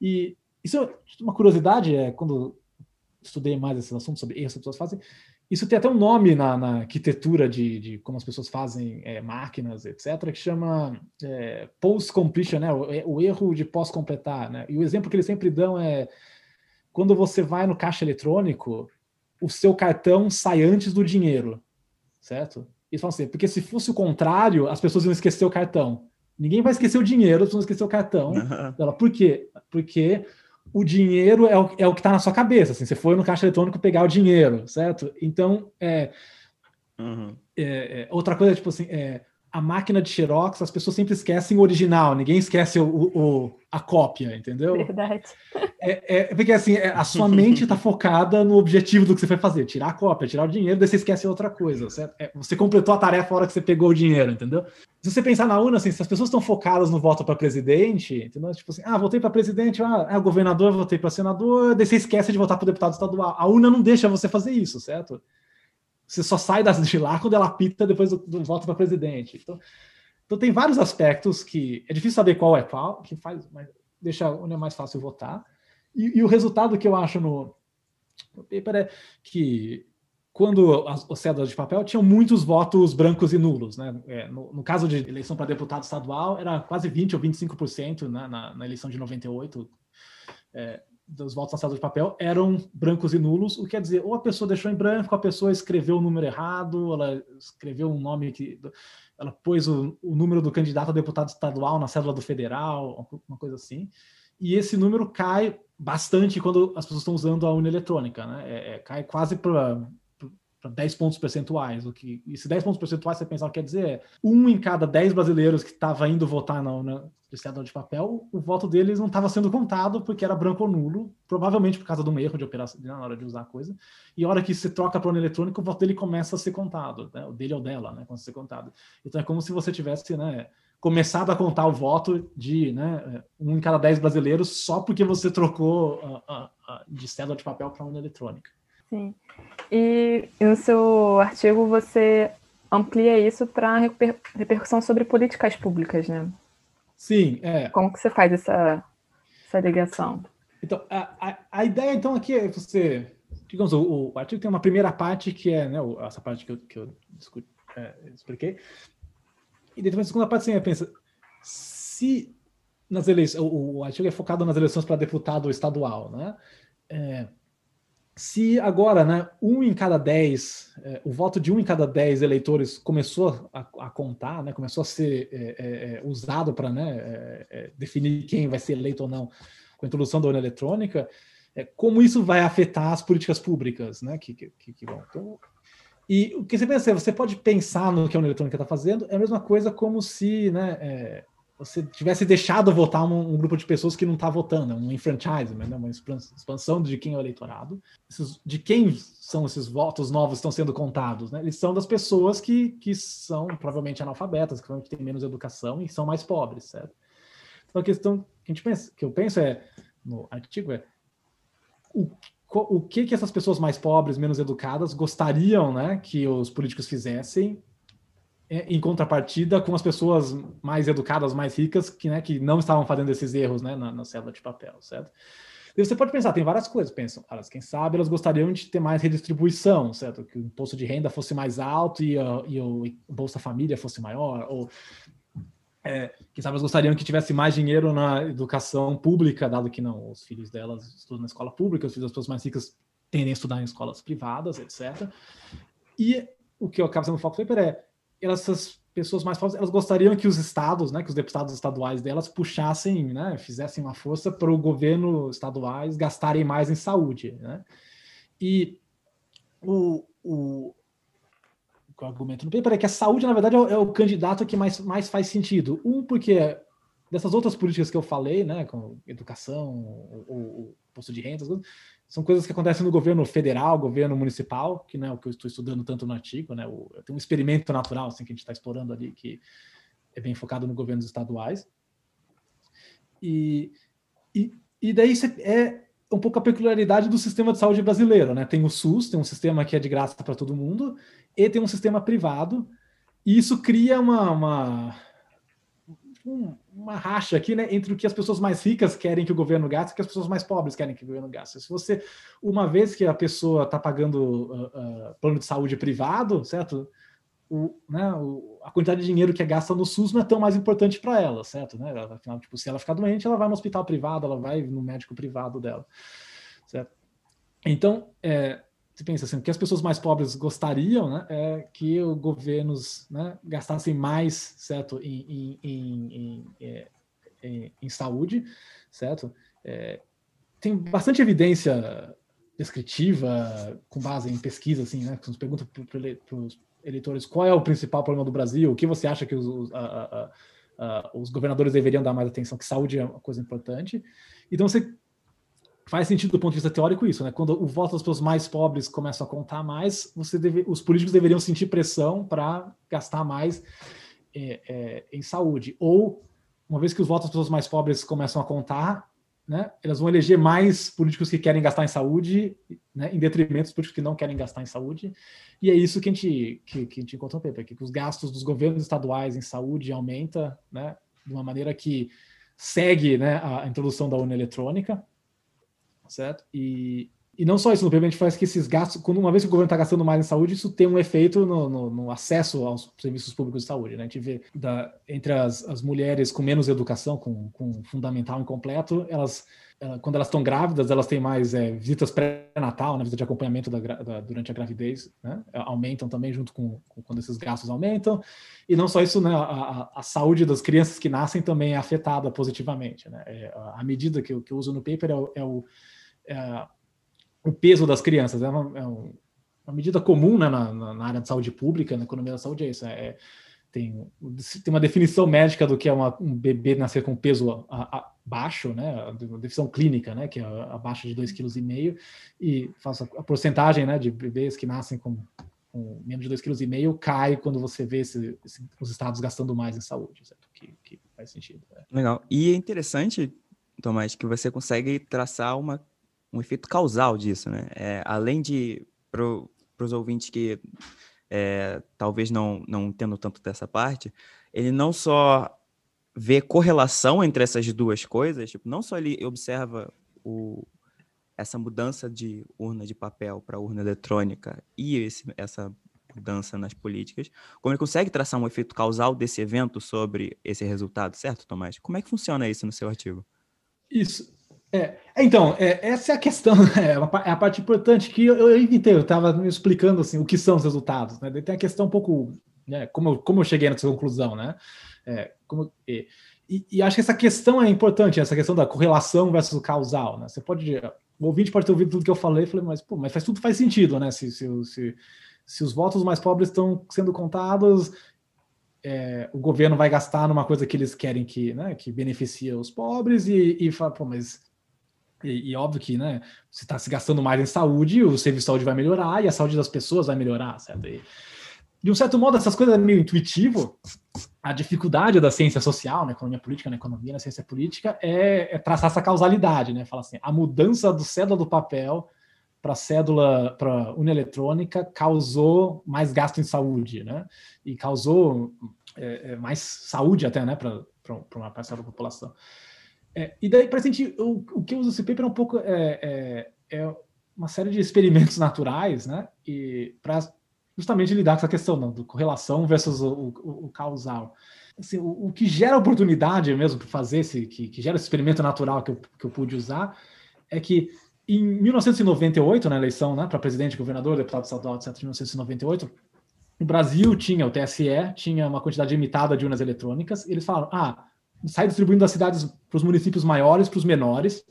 E isso é uma curiosidade, é quando estudei mais esse assunto sobre erros que as pessoas fazem, isso tem até um nome na, na arquitetura de, de, como as pessoas fazem é, máquinas, etc., que chama é, post-completion, né? O, é, o, erro de pós-completar. Né? E o exemplo que eles sempre dão é quando você vai no caixa eletrônico, o seu cartão sai antes do dinheiro, certo? E falam assim, porque se fosse o contrário, as pessoas iam esquecer o cartão. Ninguém vai esquecer o dinheiro, as pessoas vão esquecer o cartão. Uhum. Por quê? Porque o dinheiro é o, é o que está na sua cabeça. Assim, você foi no caixa eletrônico pegar o dinheiro, certo? Então, é, uhum. é, é outra coisa, tipo assim, é, a máquina de Xerox, as pessoas sempre esquecem o original, ninguém esquece o, o a cópia, entendeu? Verdade. É, é porque assim, é, a sua mente está focada no objetivo do que você foi fazer, tirar a cópia, tirar o dinheiro, daí você esquece outra coisa. Certo? É, você completou a tarefa na hora que você pegou o dinheiro, entendeu? Se você pensar na UNA, assim, se as pessoas estão focadas no voto para presidente, entendeu? Tipo assim, ah, votei para presidente, ah, é governador, votei para senador, daí você esquece de votar para deputado estadual. A UNA não deixa você fazer isso, certo? Você só sai de lá quando ela apita depois do, do voto para presidente. Então, então tem vários aspectos que é difícil saber qual é qual, que faz, mas deixa onde é mais fácil votar. E, e o resultado que eu acho no, no paper é que quando as, as cédulas de papel tinham muitos votos brancos e nulos. Né? É, no, no, caso de eleição para deputado estadual, era quase 20% ou 25% né, na, na eleição de 98. É, dos votos cédula de papel eram brancos e nulos, o que quer dizer, ou a pessoa deixou em branco, a pessoa escreveu o número errado, ela escreveu um nome que. Ela pôs o, o número do candidato a deputado estadual na cédula do federal, uma coisa assim. E esse número cai bastante quando as pessoas estão usando a urna eletrônica, né? É, é, cai quase para 10 pontos percentuais. O que, e se 10 pontos percentuais você pensar quer dizer é um em cada 10 brasileiros que estava indo votar na urna de de papel, o voto deles não estava sendo contado porque era branco ou nulo, provavelmente por causa de um erro de operação na hora de usar a coisa. E a hora que se troca para o eletrônico, o voto dele começa a ser contado, né? o dele ou dela, né? Começa a ser contado. Então é como se você tivesse, né? começado a contar o voto de né, um em cada dez brasileiros só porque você trocou uh, uh, uh, de cédula de papel para urna eletrônica. Sim. E no seu artigo você amplia isso para reper repercussão sobre políticas públicas, né? Sim, é. Como que você faz essa, essa ligação? Então, a, a, a ideia então aqui é você, digamos, o, o, artigo tem uma primeira parte que é, né, essa parte que eu, que eu discuti, é, expliquei, e depois a segunda parte você pensa, se nas eleições, o, o artigo é focado nas eleições para deputado estadual, né? É, se agora, né, um em cada dez, é, o voto de um em cada dez eleitores começou a, a contar, né, começou a ser é, é, usado para né, definir quem vai ser eleito ou não com a introdução da urna eletrônica, como isso vai afetar as políticas públicas, né, que, que, que vão. Então, e o que você pensa, você pode pensar no que a urna eletrônica está fazendo, é a mesma coisa como se, né, você tivesse deixado votar um, um, grupo de pessoas que não está votando, um enfranchisement, né? uma expansão de quem é o eleitorado. Esses, de quem são esses votos novos que estão sendo contados? Né? Eles são das pessoas que, que são provavelmente analfabetas, que têm menos educação e são mais pobres, certo? Então a questão que, a gente pensa, que eu penso é, no artigo é, o, o que que essas pessoas mais pobres, menos educadas, gostariam né, que os políticos fizessem em contrapartida com as pessoas mais educadas, mais ricas, que, né, que não estavam fazendo esses erros né, na, na célula de papel, certo? E você pode pensar, tem várias coisas. Pensam, elas, quem sabe elas gostariam de ter mais redistribuição, certo? Que o imposto de renda fosse mais alto e, a, e o Bolsa Família fosse maior, ou é, quem sabe elas gostariam que tivesse mais dinheiro na educação pública, dado que não, os filhos delas estudam na escola pública, os filhos das pessoas mais ricas tendem a estudar em escolas privadas, etc. E o que eu acabo sendo foco paper é essas pessoas mais pobres, elas gostariam que os estados, né, que os deputados estaduais delas puxassem, né, fizessem uma força para o governo estaduais gastarem mais em saúde, né? E o, o, o argumento no paper é que a saúde, na verdade, é o, é o, candidato que mais, mais faz sentido. Um, porque dessas outras políticas que eu falei, né, com educação, o, o posto de renda, são coisas que acontecem no governo federal, governo municipal, que não é o que eu estou estudando tanto no artigo, né? O, tem um experimento natural assim, que a gente está explorando ali, que é bem focado no governos estaduais. E, e, e daí é um pouco a peculiaridade do sistema de saúde brasileiro, né? Tem o SUS, tem um sistema que é de graça para todo mundo, e tem um sistema privado, e isso cria uma, uma um, uma racha aqui, né, entre o que as pessoas mais ricas querem que o governo gaste e o que as pessoas mais pobres querem que o governo gaste. Se você, uma vez que a pessoa está pagando uh, uh, plano de saúde privado, certo? O, né, o, a quantidade de dinheiro que é gasta no SUS não é tão mais importante para ela, certo? Né? Afinal, tipo, se ela ficar doente, ela vai no hospital privado, ela vai no médico privado dela, certo? Então, é, você pensa assim, o que as pessoas mais pobres gostariam né, é que os governos né, gastassem mais, certo, em, em, em, em, é, em saúde, certo? É, tem bastante evidência descritiva, com base em pesquisa, assim, né, que nos pergunta para os eleitores qual é o principal problema do Brasil, o que você acha que os, a, a, a, os governadores deveriam dar mais atenção, que saúde é uma coisa importante. Então, você faz sentido do ponto de vista teórico isso, né? Quando o voto das pessoas mais pobres começa a contar mais, você deve, os políticos deveriam sentir pressão para gastar mais é, é, em saúde. Ou, uma vez que os votos das pessoas mais pobres começam a contar, né? Elas vão eleger mais políticos que querem gastar em saúde, né? Em detrimento dos políticos que não querem gastar em saúde. E é isso que a gente, que, que a gente encontra no paper, que os gastos dos governos estaduais em saúde aumenta, né? De uma maneira que segue né, a introdução da urna eletrônica, certo? E, e não só isso, no PIB a gente faz que esses gastos, quando uma vez que o governo está gastando mais em saúde, isso tem um efeito no, no, no, acesso aos serviços públicos de saúde. Né? A gente vê da, entre as, as mulheres com menos educação, com, com fundamental incompleto, elas, ela, quando elas estão grávidas, elas têm mais é, visitas pré-natal, né, visita de acompanhamento da, da, durante a gravidez, né? aumentam também junto com, com, quando esses gastos aumentam. E não só isso, né, a, a, saúde das crianças que nascem também é afetada positivamente. Né? É, a medida que que eu uso no paper é é o é, o peso das crianças. É uma, é uma medida comum né, na, na, área de saúde pública, na economia da saúde, é isso. É, tem, tem uma definição médica do que é uma, um bebê nascer com peso baixo, né? Uma definição clínica, né? Que é abaixo de 2,5 kg, e faço a, a porcentagem né, de bebês que nascem com, com menos de 2,5 kg cai quando você vê esse, esse, os estados gastando mais em saúde, certo? Que, que faz sentido. Né? Legal. E é interessante, Tomás, que você consegue traçar uma um efeito causal disso, né? É, além de, para os ouvintes que é, talvez não, não entendam tanto dessa parte, ele não só vê correlação entre essas duas coisas, tipo, não só ele observa o, essa mudança de urna de papel para urna eletrônica e esse, essa mudança nas políticas, como ele consegue traçar um efeito causal desse evento sobre esse resultado, certo, Tomás? Como é que funciona isso no seu artigo? Isso. É, então, é, essa é a questão, é, é a parte importante que eu, eu eu estava me explicando assim, o que são os resultados, né? Tem a questão um pouco, né, como, eu, como eu cheguei nessa conclusão, né? É, como, e, e, acho que essa questão é importante, essa questão da correlação versus causal, né? Você pode, o ouvinte pode ter ouvido tudo que eu falei, falei, mas, pô, mas faz, tudo faz sentido, né? Se, se, se, se os votos mais pobres estão sendo contados, é, o governo vai gastar numa coisa que eles querem que, né, que beneficia os pobres e, e fala, pô, mas e, e, óbvio que, né, você está se gastando mais em saúde, o serviço de saúde vai melhorar e a saúde das pessoas vai melhorar, certo? E, de um certo modo, essas coisas é meio intuitivo. A dificuldade da ciência social, na economia política, na economia, na ciência política, é, é traçar essa causalidade, né? Fala assim, a mudança do cédula do papel para cédula, para eletrônica causou mais gasto em saúde, né? E causou é, é mais saúde até, né, para uma parcela da população. É, e daí, para sentir, o, o que eu uso esse paper é um pouco é, é, é uma série de experimentos naturais, né? E para justamente lidar com essa questão não, do correlação versus o, o, o causal. Assim, o, o, que gera oportunidade mesmo para fazer esse, que, que, gera esse experimento natural que eu, que eu pude usar, é que em 1998, na eleição né, para presidente, governador, deputado estadual, etc., 1998, o Brasil tinha, o TSE, tinha uma quantidade limitada de urnas eletrônicas. eles falaram: ah, sai distribuindo das cidades para os municípios maiores, para os menores,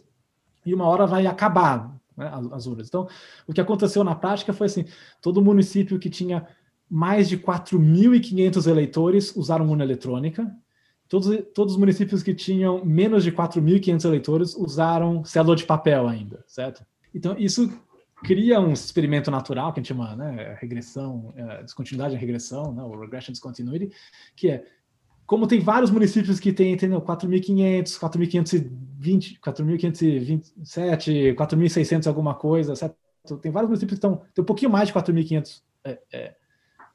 e uma hora vai acabar né, as, as urnas. Então, o que aconteceu na prática foi assim: todo município que tinha mais de 4.500 eleitores usaram urna eletrônica. Todos, todos os municípios que tinham menos de 4.500 eleitores usaram cédula de papel ainda, certo? Então, isso cria um experimento natural, que a gente chama né, regressão, é, descontinuidade e regressão, né, o regression discontinuity, que é como tem vários municípios que têm, entendeu, 4.500, 4.520, 4.527, 4.600 alguma coisa, certo? Tem vários municípios que estão, tem um pouquinho mais de 4.500 é, é,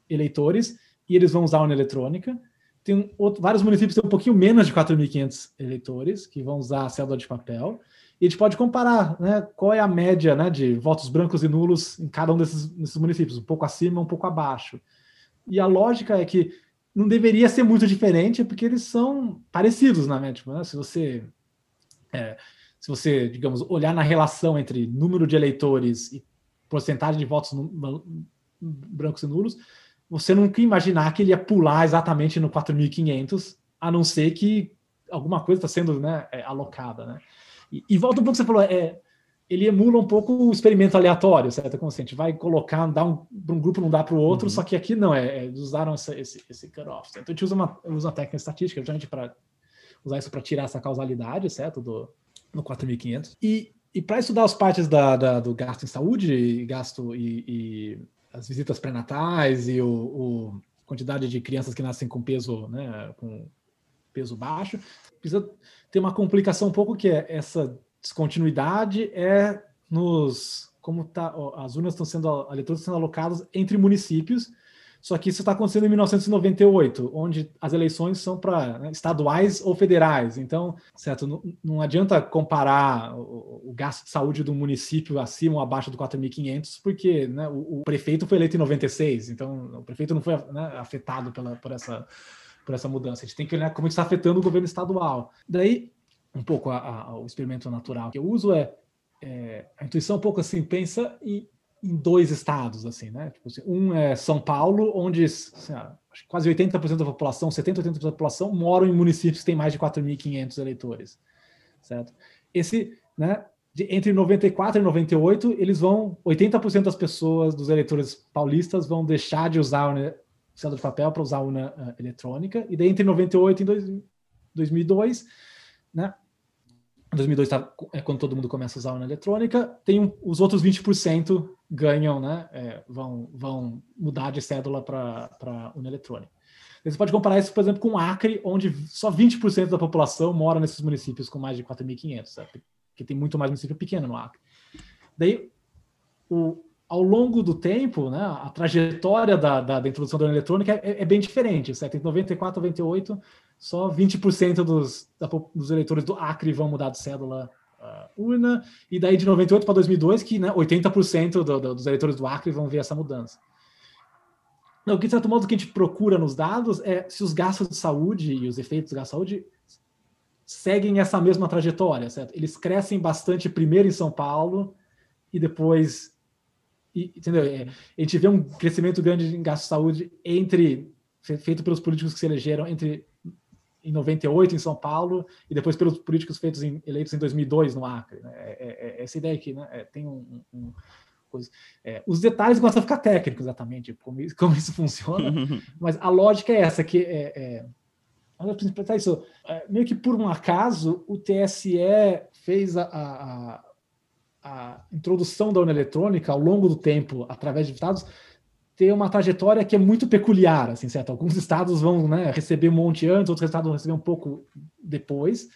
eleitores, e eles vão usar a urna eletrônica. Tem outro, vários municípios que têm um pouquinho menos de 4.500 eleitores, que vão usar a cédula de papel. E a gente pode comparar né, qual é a média né, de votos brancos e nulos em cada um desses, desses municípios, um pouco acima, um pouco abaixo. E a lógica é que não deveria ser muito diferente, porque eles são parecidos na? Tipo, né? Se você, é, se você, digamos, olhar na relação entre número de eleitores e porcentagem de votos brancos e nulos, você nunca imaginar que ele ia pular exatamente no 4.500, a não ser que alguma coisa está sendo né, é, alocada, né? E, e volta um pouco que você falou, é, ele emula um pouco o experimento aleatório, certo? Como assim, a gente vai colocar, dar um, para um grupo, não dá para o outro, uhum. só que aqui não, é, é usaram essa, esse, esse cutoff. Então a gente usa uma, usa uma técnica estatística, justamente para usar isso para tirar essa causalidade, certo? Do, no 4500. E, e para estudar as partes da, da, do gasto em saúde, gasto e, e as visitas pré-natais e o, o, quantidade de crianças que nascem com peso, né, com peso baixo, precisa ter uma complicação um pouco que é essa descontinuidade é nos como tá, as urnas estão sendo eletrônicas sendo alocadas entre municípios. Só que isso está acontecendo em 1998, onde as eleições são para né, estaduais ou federais. Então, certo, não, não adianta comparar o, o, gasto de saúde do município acima ou abaixo do 4.500, porque né, o, o, prefeito foi eleito em 96, então o prefeito não foi né, afetado pela, por essa por essa mudança. A gente tem que olhar como está afetando o governo estadual. Daí, um pouco a, a, o experimento natural que eu uso é, é, a intuição um pouco assim, pensa em, em dois estados, assim, né? Tipo assim, um é São Paulo, onde assim, quase 80% da população, 70%, 80% da população moram em municípios que têm mais de 4.500 eleitores, certo? Esse, né, de, entre 94 e 98, eles vão, 80% das pessoas, dos eleitores paulistas, vão deixar de usar cédula de papel para usar urna uh, eletrônica, e daí entre 98 e dois, 2002, né, 2002 tá, é quando todo mundo começa a usar a urna eletrônica, tem um, os outros 20% ganham, né, é, vão, vão mudar de cédula para urna eletrônica. Você pode comparar isso, por exemplo, com Acre, onde só 20% da população mora nesses municípios com mais de 4.500, porque tem muito mais município pequeno no Acre. Daí, o, ao longo do tempo, né, a trajetória da, da, da introdução da urna eletrônica é, é, bem diferente. Certo? Em 94, 98, só 20% dos, da, dos eleitores do Acre vão mudar de cédula uh, urna, e daí de 98 para 2002, que né, 80% do, do, dos eleitores do Acre vão ver essa mudança. Não, o que, de certo modo, que a gente procura nos dados é se os gastos de saúde e os efeitos dos gastos de saúde seguem essa mesma trajetória, certo? Eles crescem bastante primeiro em São Paulo e depois e, entendeu? É, a gente vê um crescimento grande em gasto de saúde entre feito pelos políticos que se elegeram entre em 98 em São Paulo e depois pelos políticos feitos em, eleitos em 2002 no Acre. Né? É, é, é essa ideia aqui, né? É, tem um, um coisa. É, os detalhes gostam de ficar técnicos exatamente como isso, como isso funciona, mas a lógica é essa que é, é isso, meio que por um acaso o TSE fez a, a a introdução da urna eletrônica ao longo do tempo, através de estados, ter uma trajetória que é muito peculiar, assim, certo? Alguns estados vão né, receber um monte antes, outros estados vão receber um pouco depois.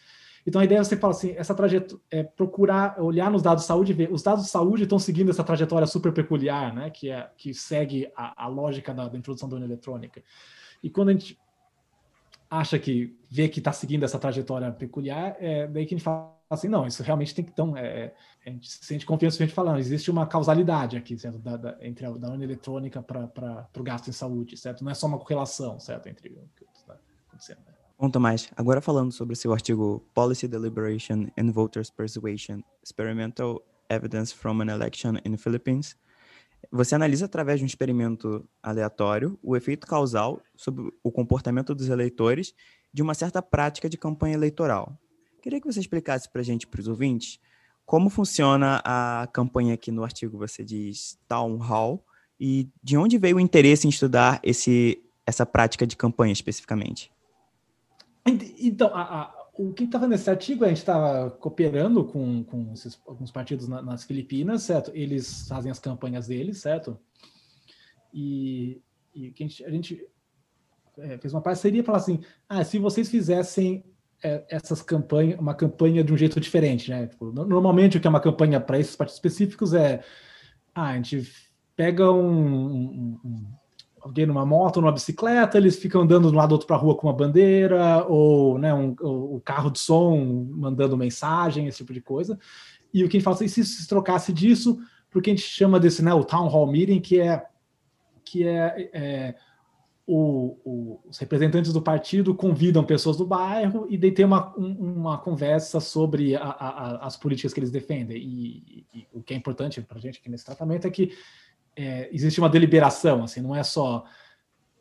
Então a ideia é você falar assim, essa trajetória é procurar olhar nos dados de saúde e ver os dados de saúde estão seguindo essa trajetória super peculiar, né? Que é que segue a, a lógica da, da, introdução da urna eletrônica. E quando a gente acha que vê que está seguindo essa trajetória peculiar, é daí que a gente fala assim, não, isso realmente tem que então é, a gente se sente confiança a gente falando, existe uma causalidade aqui, certo? Da, da, entre a urna eletrônica para o gasto em saúde, certo? Não é só uma correlação, certo? Entre o que está acontecendo. Né? Bom, Tomás, agora falando sobre seu artigo Policy Deliberation and Voters Persuasion, Experimental Evidence from an Election in the Philippines, você analisa através de um experimento aleatório o efeito causal sobre o comportamento dos eleitores de uma certa prática de campanha eleitoral. Queria que você explicasse para a gente, para os ouvintes, como funciona a campanha aqui no artigo, você diz Town Hall, e de onde veio o interesse em estudar esse, essa prática de campanha especificamente? Então, a, a, o que estava nesse artigo, a gente estava cooperando com, com esses, alguns partidos na, nas Filipinas, certo? Eles fazem as campanhas deles, certo? E, e a gente, a gente é, fez uma parceria para falar assim: ah, se vocês fizessem essas campanhas, uma campanha de um jeito diferente, né? Tipo, normalmente o que é uma campanha para esses partidos específicos é, ah, a gente pega um, um, um alguém numa moto, numa bicicleta, eles ficam andando de um lado outro para a rua com uma bandeira, ou né, um, o carro de som mandando mensagem, esse tipo de coisa. E o que a gente fala, e se se trocasse disso, porque a gente chama desse, né, o town hall meeting, que é que é, é o, o, os representantes do partido convidam pessoas do bairro e daí tem uma, um, uma conversa sobre a, a, as políticas que eles defendem. E, e, e o que é importante para a gente aqui nesse tratamento é que é, existe uma deliberação, assim, não é só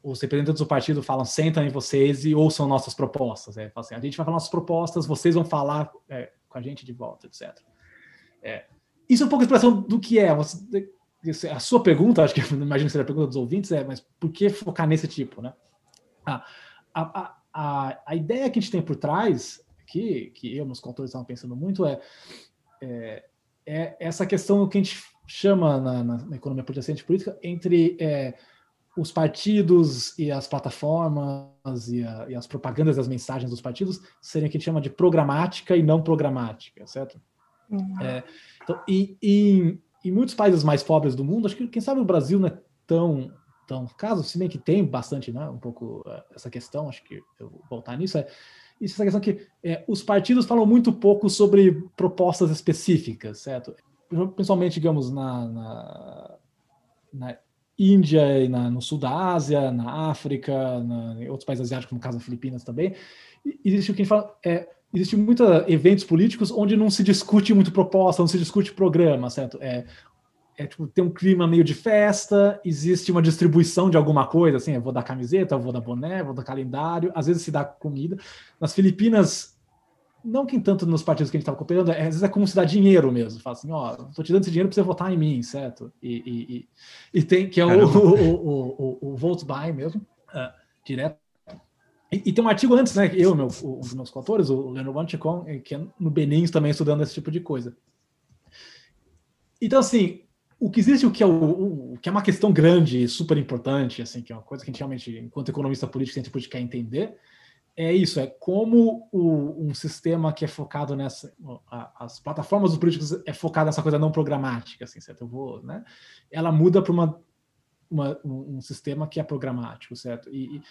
os representantes do partido falam, sentam em vocês e ouçam nossas propostas. É, assim, a gente vai falar nossas propostas, vocês vão falar é, com a gente de volta, etc. É, isso é um pouco a expressão do que é. Você, a sua pergunta, acho que imagino que seja a pergunta dos ouvintes, é, mas por que focar nesse tipo, né? A, a, a, a ideia que a gente tem por trás, que, que eu, meus contores estavam pensando muito, é, é, é essa questão que a gente chama na, na, economia política política entre é, os partidos e as plataformas e, a, e, as propagandas das mensagens dos partidos serem o que a gente chama de programática e não programática, certo? Uhum. É, então, e, e, em muitos países mais pobres do mundo, acho que quem sabe o Brasil não é tão tão caso, se bem que tem bastante, né, um pouco uh, essa questão, acho que eu vou voltar nisso, é isso, essa questão que é, os partidos falam muito pouco sobre propostas específicas, certo? principalmente, digamos, na, na, na Índia e na, no sul da Ásia, na África, na, em outros países asiáticos, como o caso das Filipinas também, existe o que a gente fala, é, existe muitos eventos políticos onde não se discute muito proposta, não se discute programa, certo? É, é tipo, tem um clima meio de festa, existe uma distribuição de alguma coisa, assim, eu vou dar camiseta, eu vou dar boné, eu vou dar calendário, às vezes se dá comida. Nas Filipinas não que tanto nos partidos que a gente estava cooperando, é, às vezes é como se dá dinheiro mesmo. Fala assim, ó, tô te dando esse dinheiro para você votar em mim, certo? E, e, e, e tem, que é o, o, o, o, vote buy mesmo, uh, direto. E, tem um artigo antes, né, eu, meu, um dos meus coautores, o Leonardo Wanchicon, eh, que é no Benin também estudando esse tipo de coisa. Então, assim, o que existe, o que é, o, o, que é uma questão grande super importante, assim, que é uma coisa que a gente realmente, enquanto economista político, a gente quer entender, é isso, é como o, um sistema que é focado nessa, as plataformas dos políticos é focado nessa coisa não programática, assim, certo? Eu vou, né? Ela muda para uma, uma, um sistema que é programático, certo? E,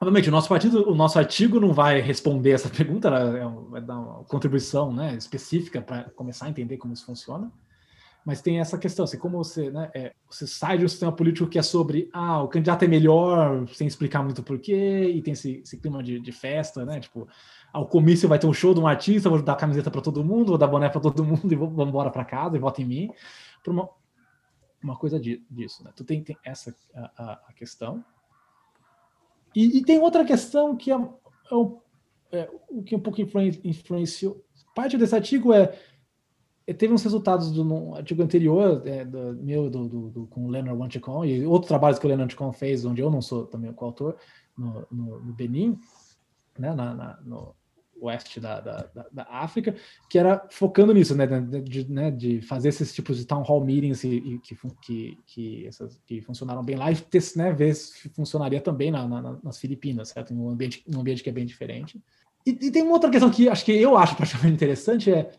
obviamente o nosso partido, o nosso artigo não vai responder essa pergunta, é, vai dar uma contribuição, né, específica para começar a entender como isso funciona. Mas tem essa questão, assim, como você, né, é, você sai de um sistema político que é sobre, ah, o candidato é melhor, sem explicar muito porquê, e tem esse, esse clima de, de, festa, né, tipo, ao comício vai ter um show de um artista, vou dar camiseta para todo mundo, vou dar boné para todo mundo e vou, vamos embora para casa e vota em mim, uma, uma coisa de, disso, né, tu tem, tem essa a, a questão. E, e, tem outra questão que é, é, é o que um pouco influenciou, parte desse artigo é teve uns resultados do no artigo anterior, é, do, meu, do, do, do, com o Leonard Wanchicon, e outros trabalhos que o Leonard Wanchicon fez, onde eu não sou também o coautor, no, no, no Benin, né, na, na, no oeste da, da, da, África, que era focando nisso, né, de, né, de fazer esses tipos de town hall meetings e, que, que, que, essas, que funcionaram bem lá e ter, né, ver se funcionaria também na, na, nas Filipinas, certo? Em um ambiente, um ambiente que é bem diferente. E, e, tem uma outra questão que acho que eu acho particularmente interessante, é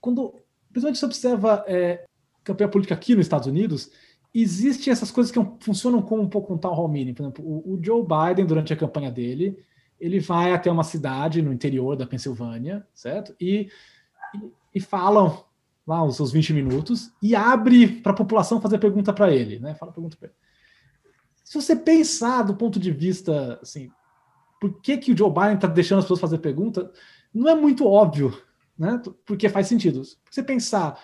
quando, principalmente se observa é, campanha política aqui nos Estados Unidos, existem essas coisas que funcionam como um pouco um tal hall meeting. Por exemplo, o, o, Joe Biden, durante a campanha dele, ele vai até uma cidade no interior da Pensilvânia, certo? E, e, e falam lá os seus 20 minutos e abre para a população fazer pergunta para ele, né? Fala pergunta para ele. Se você pensar do ponto de vista, assim, por que, que o Joe Biden está deixando as pessoas fazer pergunta, não é muito óbvio né? Porque faz sentido. Você pensar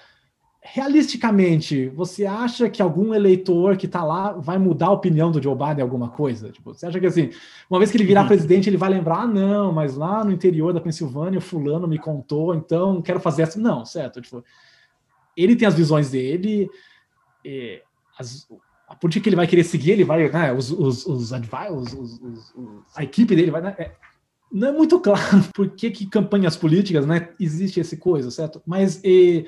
realisticamente, você acha que algum eleitor que está lá vai mudar a opinião do Joe Biden em alguma coisa? Tipo, você acha que assim, uma vez que ele virar uhum. presidente, ele vai lembrar, ah, não, mas lá no interior da Pensilvânia, o fulano me contou, então quero fazer assim. Não, certo? Tipo, ele tem as visões dele, as, a política que ele vai querer seguir, ele vai, né, os, os, os, os, os a equipe dele vai, né, é, não é muito claro por que, que campanhas políticas, né, existe esse coisa, certo? Mas e,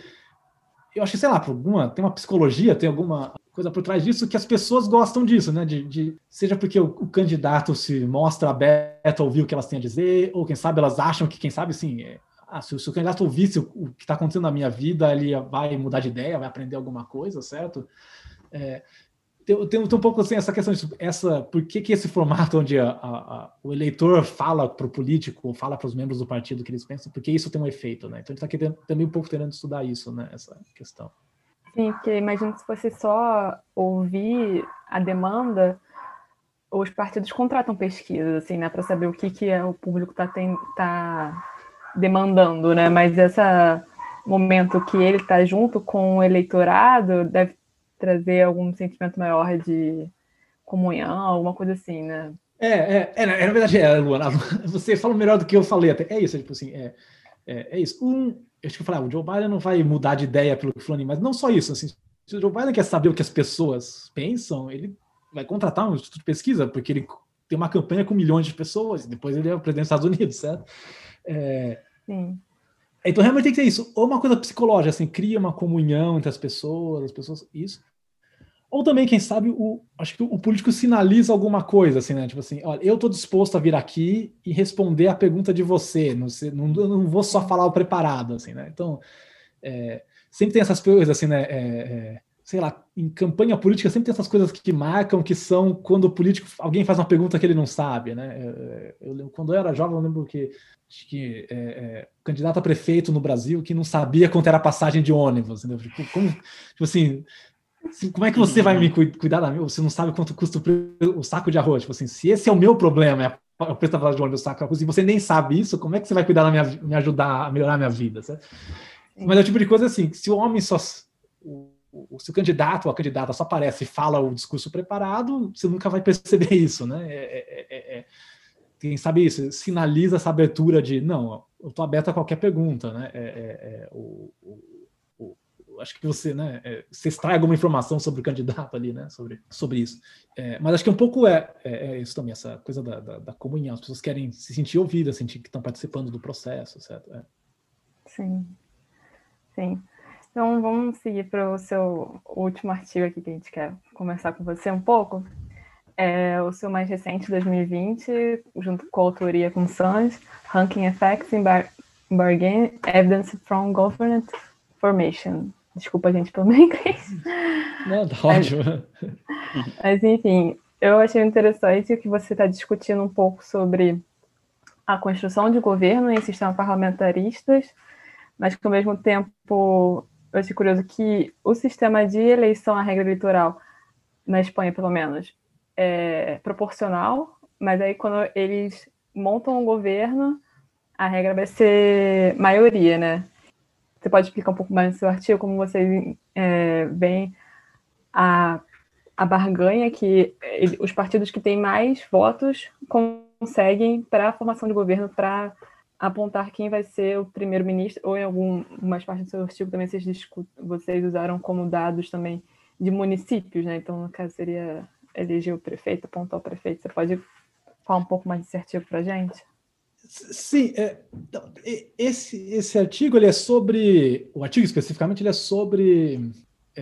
eu acho que, sei lá, alguma, tem uma psicologia, tem alguma coisa por trás disso que as pessoas gostam disso, né? De, de seja porque o, o, candidato se mostra aberto a ouvir o que elas têm a dizer, ou quem sabe elas acham que, quem sabe, sim, é, ah, se, se, o candidato ouvisse o, o que está acontecendo na minha vida, ele vai mudar de ideia, vai aprender alguma coisa, certo? É, tem, tem, um pouco assim essa questão de essa, por que, que esse formato onde a, a, a, o eleitor fala para o político, fala para os membros do partido que eles pensam, porque isso tem um efeito, né? Então gente está também um pouco tentando estudar isso, né? Essa questão. Sim, porque imagino que se fosse só ouvir a demanda, os partidos contratam pesquisas, assim, né, para saber o que, que é, o público está tá demandando, né? Mas esse momento que ele está junto com o eleitorado deve trazer algum sentimento maior de comunhão, alguma coisa assim, né? É, é, é, na verdade, é, Luana, você fala melhor do que eu falei até. É isso, é tipo assim, é, é, é isso. Um, eu acho que eu falei, ah, o Joe Biden não vai mudar de ideia pelo que falou, mas não só isso, assim, se o Joe Biden quer saber o que as pessoas pensam, ele vai contratar um instituto de pesquisa, porque ele tem uma campanha com milhões de pessoas, e depois ele é o presidente dos Estados Unidos, certo? É, Sim. Então realmente tem que ser isso, ou uma coisa psicológica, assim, cria uma comunhão entre as pessoas, as pessoas, isso. Ou também, quem sabe, o, acho que o político sinaliza alguma coisa, assim, né? Tipo assim, olha, eu estou disposto a vir aqui e responder a pergunta de você, não, não, não vou só falar o preparado, assim, né? Então, é, sempre tem essas coisas, assim, né? É, é, sei lá, em campanha política sempre tem essas coisas que marcam, que são quando o político, alguém faz uma pergunta que ele não sabe, né? É, é, eu, quando eu era jovem, eu lembro que, que é, é, candidato a prefeito no Brasil que não sabia quanto era a passagem de ônibus, entendeu? Tipo, como, tipo assim, como é que você vai me cuidar da minha? Você não sabe quanto custa o, saco de arroz? Tipo assim, se esse é o meu problema, é o preço da de ônibus, o saco de arroz, e você nem sabe isso, como é que você vai cuidar da minha, me ajudar a melhorar a minha vida? Certo? Mas é o tipo de coisa assim, se o homem só. O, o, se o candidato ou a candidata só aparece e fala o discurso preparado, você nunca vai perceber isso, né? É, é, é, é quem sabe isso, sinaliza essa abertura de não, eu estou aberto a qualquer pergunta, né? É, é, é o, acho que você, né, é, você extrai alguma informação sobre o candidato ali, né, sobre, sobre isso. É, mas acho que um pouco é, é, é isso também, essa coisa da, da, da, comunhão. As pessoas querem se sentir ouvidas, sentir que estão participando do processo, certo? É. Sim, sim. Então vamos seguir para o seu último artigo aqui que a gente quer conversar com você um pouco. É o seu mais recente, 2020, junto com a autoria com Sans, Ranking Effects in Bar Bargain Evidence from Government Formation. Desculpa, gente, pelo meu inglês. Não, tá ótimo. Mas, mas, enfim, eu achei interessante que você está discutindo um pouco sobre a construção de governo em sistemas parlamentaristas, mas que ao mesmo tempo eu achei curioso que o sistema de eleição, a regra eleitoral, na Espanha pelo menos, é proporcional, mas aí quando eles montam um governo, a regra vai ser maioria, né? Você pode explicar um pouco mais no seu artigo como vocês é, veem a, a barganha que os partidos que têm mais votos conseguem para a formação de governo para apontar quem vai ser o primeiro-ministro, ou em algumas partes do seu artigo também vocês, vocês usaram como dados também de municípios, né? Então, no caso, seria eleger o prefeito, apontar o prefeito. Você pode falar um pouco mais desse artigo para a gente? Sim, é, então, esse, esse artigo ele é sobre, o artigo especificamente ele é sobre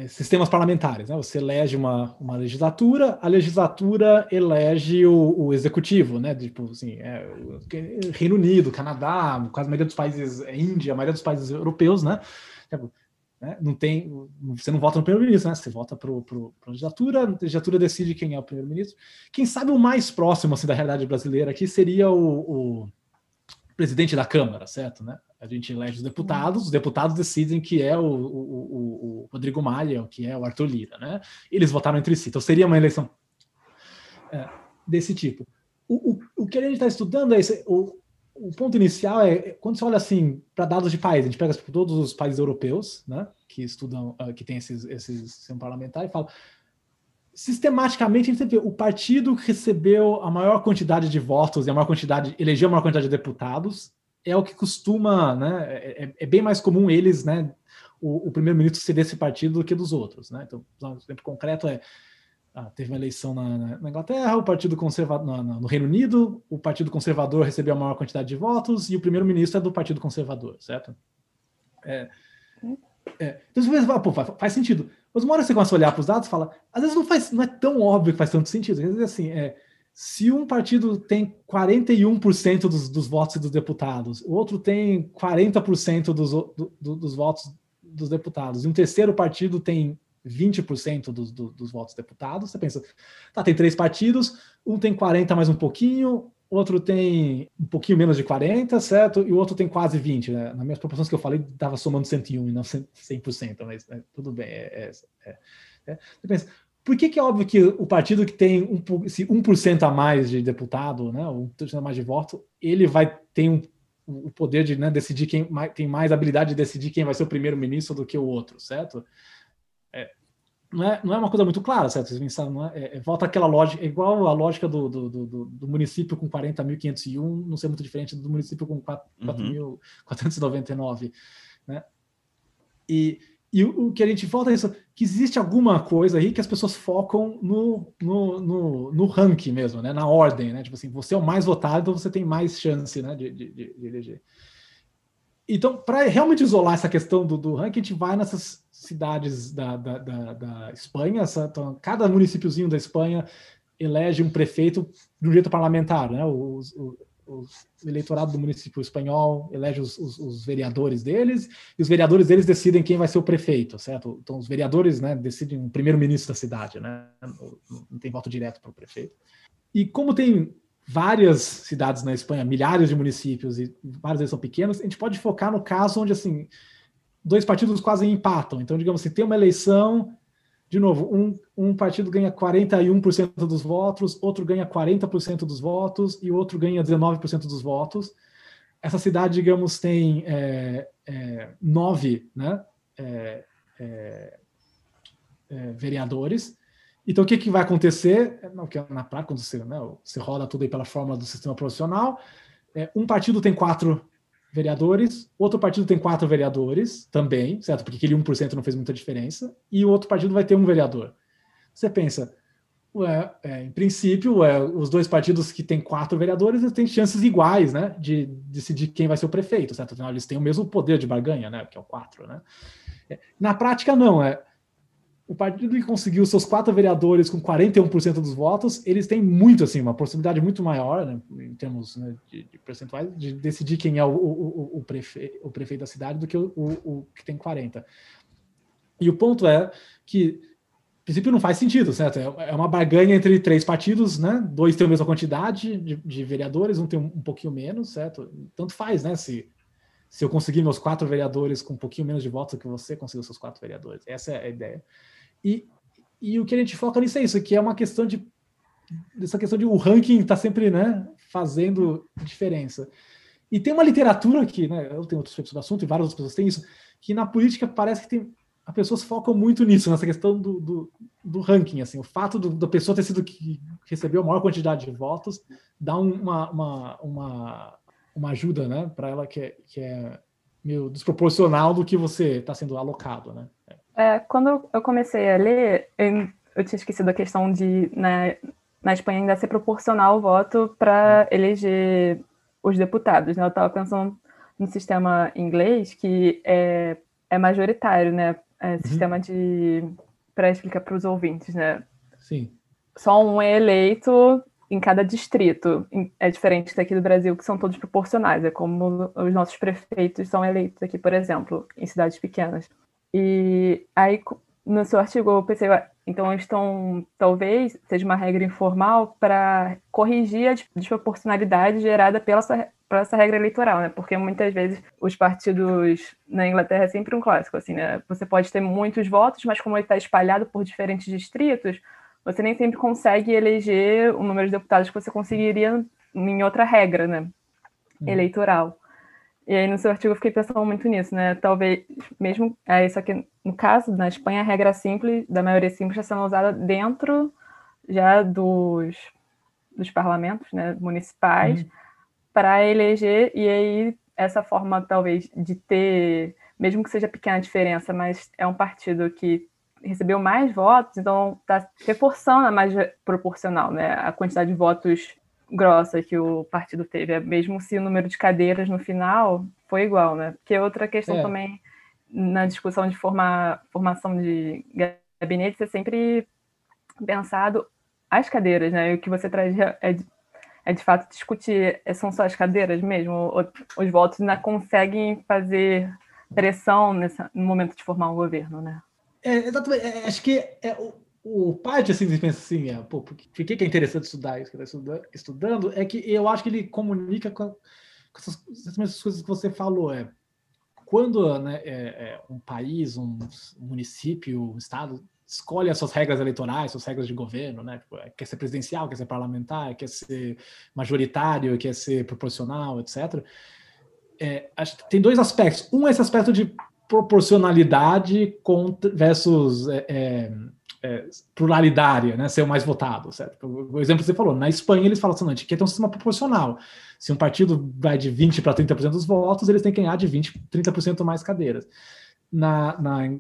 sistemas parlamentares. Né? Você elege uma, uma legislatura, a legislatura elege o, o executivo, né? Tipo assim, é, Reino Unido, Canadá, quase a maioria dos países, é Índia, a maioria dos países europeus, né? Tipo, né? Não tem, você não vota no primeiro-ministro, né? Você vota para a legislatura, a legislatura decide quem é o primeiro-ministro. Quem sabe o mais próximo assim, da realidade brasileira aqui seria o, o presidente da Câmara, certo? Né? A gente elege os deputados, os deputados decidem que é o, o, o, o Rodrigo Maia, que é o Arthur Lira, né? Eles votaram entre si. Então seria uma eleição é, desse tipo. O, o, o que a gente está estudando é esse, o, o ponto inicial é quando você olha assim para dados de país, a gente pega tipo, todos os países europeus, né, que estudam, uh, que tem esses, esses sistema parlamentar e fala sistematicamente a gente vê o partido que recebeu a maior quantidade de votos e a maior quantidade, elegeu a maior quantidade de deputados, é o que costuma, né, é, é, é bem mais comum eles, né, o, o primeiro-ministro ser desse partido do que dos outros, né? Então, um exemplo concreto é ah, teve uma eleição na, na, Inglaterra, o Partido Conservador no Reino Unido, o Partido Conservador recebeu a maior quantidade de votos e o primeiro-ministro é do Partido Conservador, certo? É, é, então você fala, pô, faz, faz, sentido. Mas uma hora você começa a olhar para os dados, fala, às vezes não faz, não é tão óbvio que faz tanto sentido. Quer dizer assim, é, se um partido tem 41% dos, dos votos dos deputados, o outro tem 40% dos, do, do, dos votos dos deputados, e um terceiro partido tem 20% dos, dos, dos votos deputados, você pensa, tá, tem três partidos, um tem 40 mais um pouquinho, outro tem um pouquinho menos de 40, certo? E o outro tem quase 20, né? Nas minhas proporções que eu falei, estava somando 101 e não 100%, mas né, tudo bem. É, é, é, é. Você pensa, por que, que é óbvio que o partido que tem um, esse 1% a mais de deputado, né, ou 1% a mais de voto, ele vai ter um, o poder de né, decidir quem mais, tem mais habilidade de decidir quem vai ser o primeiro-ministro do que o outro, certo? Não, é, não é uma coisa muito clara, certo? Vocês pensaram, não é, é, é volta aquela lógica, é igual a lógica do, do, do, do município com 40.501, não ser muito diferente do município com 4.499, uhum. né? E, e o, o, que a gente volta é isso, que existe alguma coisa aí que as pessoas focam no, no, no, no ranking mesmo, né? Na ordem, né? Tipo assim, você é o mais votado, então você tem mais chance, né? de, de, de eleger. Então, para realmente isolar essa questão do, do ranking, a gente vai nessas cidades da, da, da, da Espanha, então, cada municípiozinho da Espanha elege um prefeito de um jeito parlamentar, né? O, o, eleitorado do município espanhol elege os, os, os, vereadores deles e os vereadores deles decidem quem vai ser o prefeito, certo? Então os vereadores, né, decidem o primeiro-ministro da cidade, né? Não tem voto direto para o prefeito. E como tem várias cidades na Espanha, milhares de municípios e vários deles são pequenos, a gente pode focar no caso onde assim dois partidos quase empatam. Então, digamos assim, tem uma eleição, de novo, um, um partido ganha 41% dos votos, outro ganha 40% dos votos e outro ganha 19% dos votos. Essa cidade, digamos, tem é, é, nove né, é, é, é vereadores então, o que, que vai acontecer? Na prática, quando você, né, você roda tudo aí pela fórmula do sistema profissional, é, um partido tem quatro vereadores, outro partido tem quatro vereadores também, certo? Porque aquele 1% não fez muita diferença, e o outro partido vai ter um vereador. Você pensa, ué, é, em princípio, ué, os dois partidos que têm quatro vereadores têm chances iguais, né, de decidir quem vai ser o prefeito, certo? Afinal, eles têm o mesmo poder de barganha, né, que é o quatro, né? É, na prática, não, é o partido que conseguiu seus quatro vereadores com 41% dos votos, eles têm muito, assim, uma possibilidade muito maior, né, em termos né, de, de, percentuais, de decidir quem é o, o, o, prefe, o prefeito da cidade do que o, o, que tem 40%. E o ponto é que, em princípio, não faz sentido, certo? É, é uma barganha entre três partidos, né? Dois têm a mesma quantidade de, de vereadores, um tem um, pouquinho menos, certo? Tanto faz, né? Se, se eu conseguir meus quatro vereadores com um pouquinho menos de votos que você conseguiu seus quatro vereadores. Essa é a ideia. E, e o que a gente foca nisso é isso, que é uma questão de essa questão de o ranking está sempre né, fazendo diferença. E tem uma literatura aqui, né? Eu tenho outros textos do assunto e várias outras pessoas têm isso, que na política parece que tem as pessoas focam muito nisso, nessa questão do, do, do ranking, assim, o fato do, da pessoa ter sido que recebeu a maior quantidade de votos dá uma, uma, uma, uma ajuda, né, para ela que é, que é meio desproporcional do que você está sendo alocado, né? É, quando eu comecei a ler, eu, eu, tinha esquecido a questão de na, na Espanha ainda ser proporcional o voto para eleger os deputados. Né? Eu estava pensando no sistema inglês que é, é majoritário, né? É uhum. sistema de para explicar para os ouvintes, né? Sim. Só um é eleito em cada distrito. É diferente daqui do Brasil, que são todos proporcionais. É como os nossos prefeitos são eleitos aqui, por exemplo, em cidades pequenas. E aí, no seu artigo, eu pensei, então estão, talvez, seja uma regra informal para corrigir a desproporcionalidade gerada pela essa, pela essa regra eleitoral, né? Porque muitas vezes os partidos na Inglaterra é sempre um clássico, assim, né? Você pode ter muitos votos, mas como ele está espalhado por diferentes distritos, você nem sempre consegue eleger o número de deputados que você conseguiria em outra regra, né? uhum. eleitoral. E aí, no seu artigo, eu fiquei pensando muito nisso, né? Talvez, mesmo. É, isso aqui, no caso, na Espanha, a regra simples, da maioria simples, está sendo usada dentro já dos, dos parlamentos né, municipais uhum. para eleger, e aí, essa forma, talvez, de ter, mesmo que seja pequena diferença, mas é um partido que recebeu mais votos, então está reforçando a mais proporcional, né? A quantidade de votos grossa que o partido teve, é mesmo se o número de cadeiras no final foi igual, né? Porque outra questão é. também na discussão de formar, formação de gabinetes é sempre pensado as cadeiras, né? E o que você traz é de, é de fato discutir, é, são só as cadeiras mesmo? Os votos ainda conseguem fazer pressão nessa, no momento de formar um governo, né? É, exatamente. É, acho que é, o, o parte assim, você pensa assim, é, pô, por que, que é interessante estudar isso que está estudando, é que eu acho que ele comunica com, com essas, essas coisas que você falou. É, quando né, é, é, um país, um município, um estado escolhe as suas regras eleitorais, suas regras de governo, né? Tipo, é, quer ser presidencial, quer ser parlamentar, quer ser majoritário, quer ser proporcional, etc. É, acho que tem dois aspectos. Um é esse aspecto de proporcionalidade versus é, é, é, pluralidade, né, ser o mais votado, certo? O exemplo que você falou, na Espanha eles falam assim, a gente quer ter um sistema proporcional. Se um partido vai de 20% para 30% dos votos, eles têm que ganhar de 20% 30% mais cadeiras. Na, na,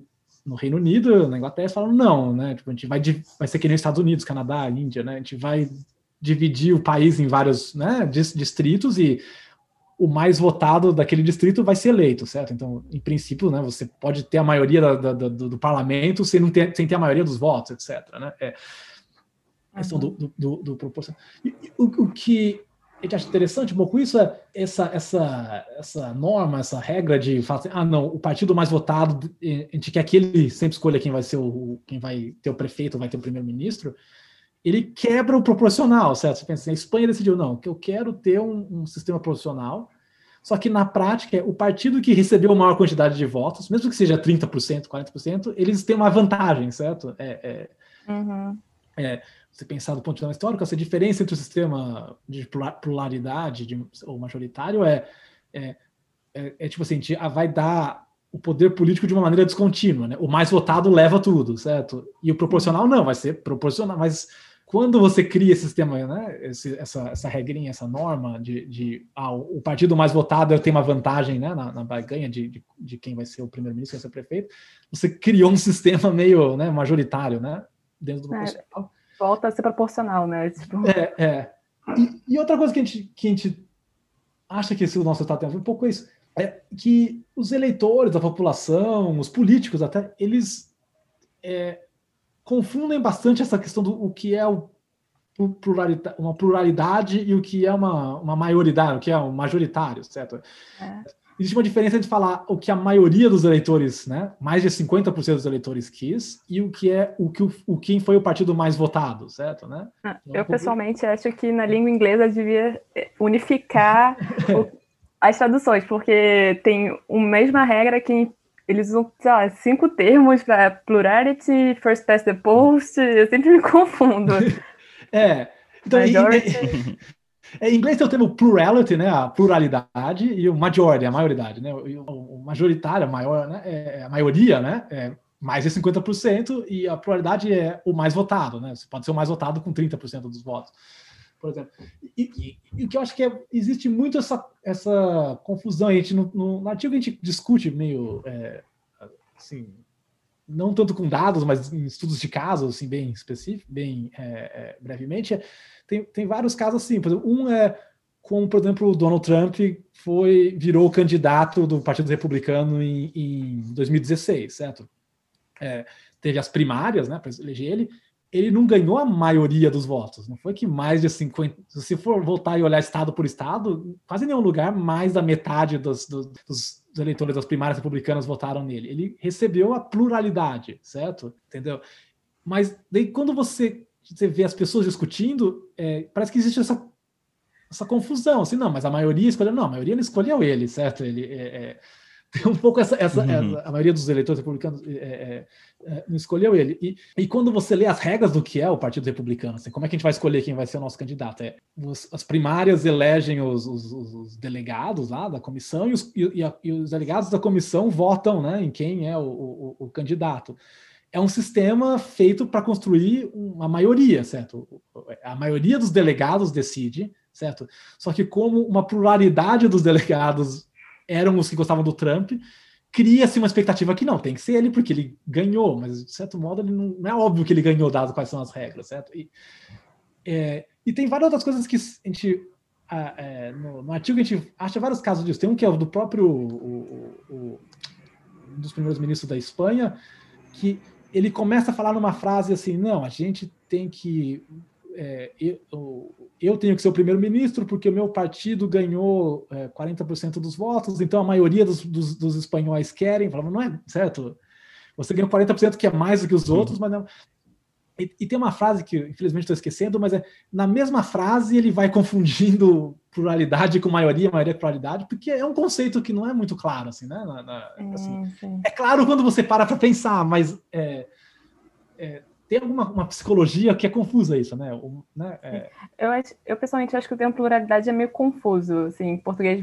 no Reino Unido, na Inglaterra, eles falam não, né? Tipo, a gente vai, vai ser que nem os Estados Unidos, Canadá, Índia, né? A gente vai dividir o país em vários né, distritos e o mais votado daquele distrito vai ser eleito, certo? Então, em princípio, né, você pode ter a maioria da, da, do, do, parlamento sem, não ter, sem ter a maioria dos votos, etc. Né? É questão uhum. do, do, do, proporcional. O, o, que a gente acha interessante um pouco isso é essa, essa, essa norma, essa regra de falar assim, ah, não, o partido mais votado, a gente quer que ele sempre escolha quem vai ser o, quem vai ter o prefeito, vai ter o primeiro-ministro, ele quebra o proporcional, certo? Você pensa assim, a Espanha decidiu, não, que eu quero ter um, um, sistema proporcional, só que na prática, o partido que recebeu a maior quantidade de votos, mesmo que seja 30%, 40%, eles têm uma vantagem, certo? É, é, uhum. é, você pensar do ponto de vista histórico, essa diferença entre o sistema de pluralidade de, ou majoritário é, é, é, é tipo assim, vai dar o poder político de uma maneira descontínua, né? O mais votado leva tudo, certo? E o proporcional não, vai ser proporcional, mas quando você cria esse sistema, né, esse, essa, essa regrinha, essa norma de, de ah, o partido mais votado tem uma vantagem né, na, na barganha de, de, de, quem vai ser o primeiro-ministro, quem vai ser o prefeito, você criou um sistema meio né, majoritário né, dentro do é. Volta a ser proporcional, né? Tipo... É, é. E, e, outra coisa que a gente, que a gente acha que esse nosso estado tem um pouco isso, é que os eleitores, a população, os políticos até, eles é, confundem bastante essa questão do o que é o pluralidade, uma pluralidade e o que é uma, uma maioridade, o que é um majoritário, certo? É. Existe uma diferença entre falar o que a maioria dos eleitores, né, mais de 50% dos eleitores quis, e o que é o que o, o quem foi o partido mais votado, certo, né? Ah, eu pessoalmente acho que na língua inglesa devia unificar o, as traduções, porque tem a mesma regra que eles usam, sei lá, cinco termos para plurality, first past the post, eu sempre me confundo. é, então, em, é, em, inglês tem o termo plurality, né, a pluralidade, e o majority, a maioridade, né, o, o majoritário, a maior, né, é, é a maioria, né, é mais de 50%, e a pluralidade é o mais votado, né, você pode ser o mais votado com 30% dos votos por exemplo. E, e, e, o que eu acho que é, existe muito essa, essa confusão. A gente, no, no, no artigo a gente discute meio é, assim, não tanto com dados, mas em estudos de casos, assim, bem específicos, bem é, é, brevemente, é, tem, tem vários casos assim. Por exemplo, um é como, por exemplo, o Donald Trump foi virou candidato do Partido Republicano em, em 2016, certo? É, teve as primárias, né, para eleger ele, ele não ganhou a maioria dos votos. Não foi que mais de 50. Se for voltar e olhar estado por estado, quase nenhum lugar mais da metade dos, dos, dos eleitores das primárias republicanas votaram nele. Ele recebeu a pluralidade, certo? Entendeu? Mas daí quando você, você vê as pessoas discutindo, é, parece que existe essa, essa confusão. Assim, não, mas a maioria escolheu. Não, a maioria não escolheu ele, certo? Ele é, é um pouco essa, essa, uhum. essa, a maioria dos eleitores republicanos é, é, é, não escolheu ele. E, e, quando você lê as regras do que é o Partido Republicano, assim, como é que a gente vai escolher quem vai ser o nosso candidato? É, os, as primárias elegem os, os, os, delegados lá da comissão e os, e, e os, delegados da comissão votam né, em quem é o, o, o candidato. É um sistema feito para construir uma maioria, certo? A maioria dos delegados decide, certo? Só que como uma pluralidade dos delegados eram os que gostavam do Trump, cria-se uma expectativa que não, tem que ser ele porque ele ganhou, mas de certo modo ele não, não é óbvio que ele ganhou, dado quais são as regras, certo? E, é, e tem várias outras coisas que a gente. é, no, no, artigo a gente acha vários casos disso. Tem um que é o do próprio. O, o, um dos primeiros ministros da Espanha, que ele começa a falar numa frase assim: não, a gente tem que é, eu, eu, tenho que ser o primeiro-ministro porque o meu partido ganhou é, 40% dos votos, então a maioria dos, dos, dos espanhóis querem. Falava, não é certo? Você ganhou 40%, que é mais do que os outros, mas não. E, e, tem uma frase que, infelizmente, estou esquecendo, mas é na mesma frase ele vai confundindo pluralidade com maioria, maioria com pluralidade, porque é um conceito que não é muito claro, assim, né? Na, na, assim, é claro quando você para para pensar, mas é, é, tem alguma uma psicologia que é confusa isso, né? O, né? É... Eu, acho, eu pessoalmente acho que o termo pluralidade é meio confuso. Assim, em português,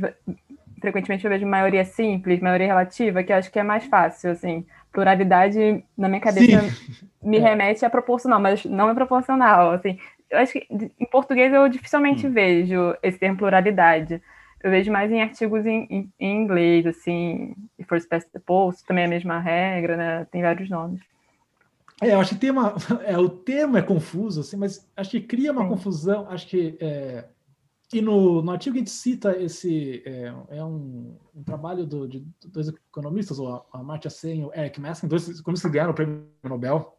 frequentemente eu vejo maioria simples, maioria relativa, que eu acho que é mais fácil. Assim, pluralidade na minha cabeça Sim. me é. remete a proporcional, mas não é proporcional. Assim, eu acho que em português eu dificilmente hum. vejo esse termo pluralidade. Eu vejo mais em artigos em, em, em inglês, assim, e First Past the Post, também é a mesma regra, né? Tem vários nomes. É, eu acho que tem uma. É, o termo é confuso, assim, mas acho que cria uma Sim. confusão. Acho que. É, e no, no artigo a gente cita esse. É, é um, um, trabalho do, de dois economistas, o a Marcia Sen e o Eric Maskin, dois economistas que ganharam o prêmio Nobel,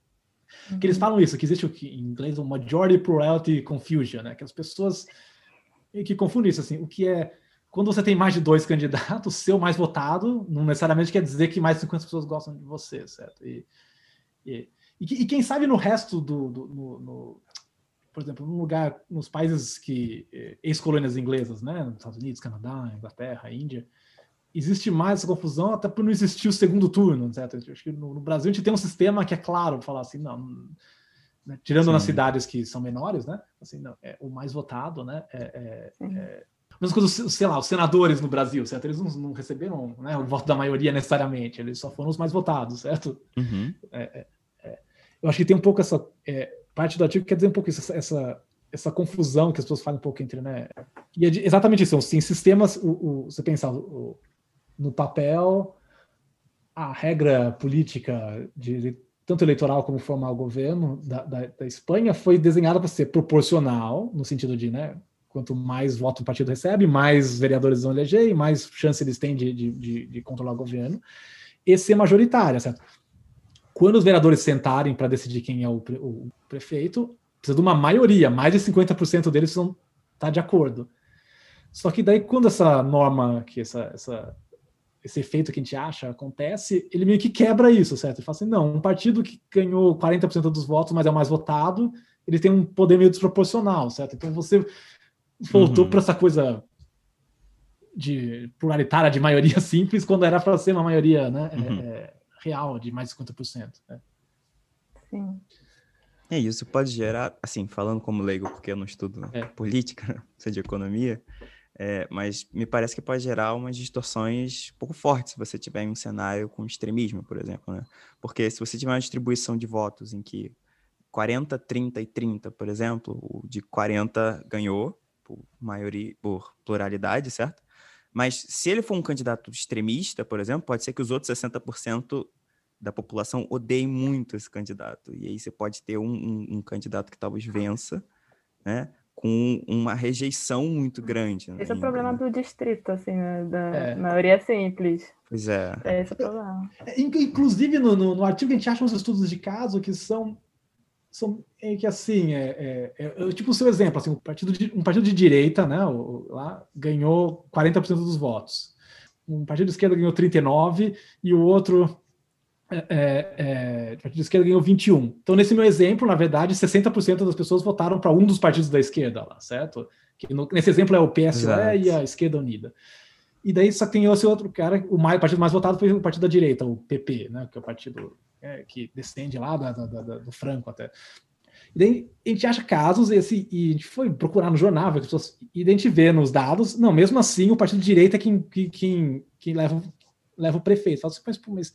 uhum. que eles uhum. falam isso, que existe o que em inglês o majority plurality confusion, né? Que as pessoas que confundem isso, assim, o que é. Quando você tem mais de dois candidatos, seu mais votado não necessariamente quer dizer que mais de 50 pessoas gostam de você, certo? E, e e, e quem sabe no resto do, do no, no, por exemplo, num lugar, nos países que eh, ex-colônias inglesas, né, nos Estados Unidos, Canadá, Inglaterra, Índia, existe mais essa confusão até por não existir o segundo turno, certo? Acho que no, no Brasil a gente tem um sistema que é claro, falar assim, não, né, tirando Sim. nas cidades que são menores, né? Assim, não, é o mais votado, né? É, é, é, mesma coisa, sei lá, os senadores no Brasil, certo? Eles não, não receberam né, o voto da maioria necessariamente, eles só foram os mais votados, certo? Uhum. É, é eu acho que tem um pouco essa é, parte do artigo que quer dizer um pouco isso, essa, essa, essa confusão que as pessoas falam um pouco entre, né? E é exatamente isso, assim, sistemas, o, o, você pensar o, no papel, a regra política de tanto eleitoral como formar o governo da, da, da Espanha foi desenhada para ser proporcional, no sentido de, né, quanto mais voto o partido recebe, mais vereadores vão eleger e mais chance eles têm de, de, de, de controlar o governo, e ser majoritária, certo? Quando os vereadores sentarem para decidir quem é o, pre, o, prefeito, precisa de uma maioria, mais de 50% deles estar tá de acordo. Só que daí, quando essa norma, que essa, essa, esse efeito que a gente acha acontece, ele meio que quebra isso, certo? Ele fala assim, não, um partido que ganhou 40% dos votos, mas é o mais votado, ele tem um poder meio desproporcional, certo? Então você voltou uhum. para essa coisa de pluralitária, de maioria simples, quando era para ser uma maioria, né? Uhum. É, real de mais de 50%. Né? Sim. É, isso pode gerar, assim, falando como leigo, porque eu não estudo é. política, sou de economia, é, mas me parece que pode gerar umas distorções um pouco fortes se você tiver em um cenário com extremismo, por exemplo, né? Porque se você tiver uma distribuição de votos em que 40, 30 e 30, por exemplo, o de 40 ganhou por maioria, por pluralidade, certo? Mas se ele for um candidato extremista, por exemplo, pode ser que os outros 60% da população odeiem muito esse candidato. E aí você pode ter um, um, um candidato que talvez vença, né? Com uma rejeição muito grande. Né? Esse é o problema do distrito, assim, né? da é. maioria simples. Pois é. é. Esse é o problema. É, inclusive, no, no, no artigo a gente acha uns estudos de caso que são são é que assim é, é, é, tipo o seu exemplo assim um partido de, um partido de direita né o, lá ganhou 40% dos votos um partido de esquerda ganhou 39 e o outro é, é, é, partido de esquerda ganhou 21 então nesse meu exemplo na verdade 60% das pessoas votaram para um dos partidos da esquerda lá certo que no, nesse exemplo é o Exato. e a esquerda unida E daí só tem esse outro cara, o, mais, o partido mais votado foi o partido da direita, o PP, né? Que é o partido é, que descende lá da, da, da, do Franco até. E daí a gente acha casos, esse, e a gente foi procurar no jornal, pessoas, e a gente vê nos dados, não, mesmo assim, o partido de direita é quem, quem, quem leva, leva o prefeito. Fala assim, mas, mas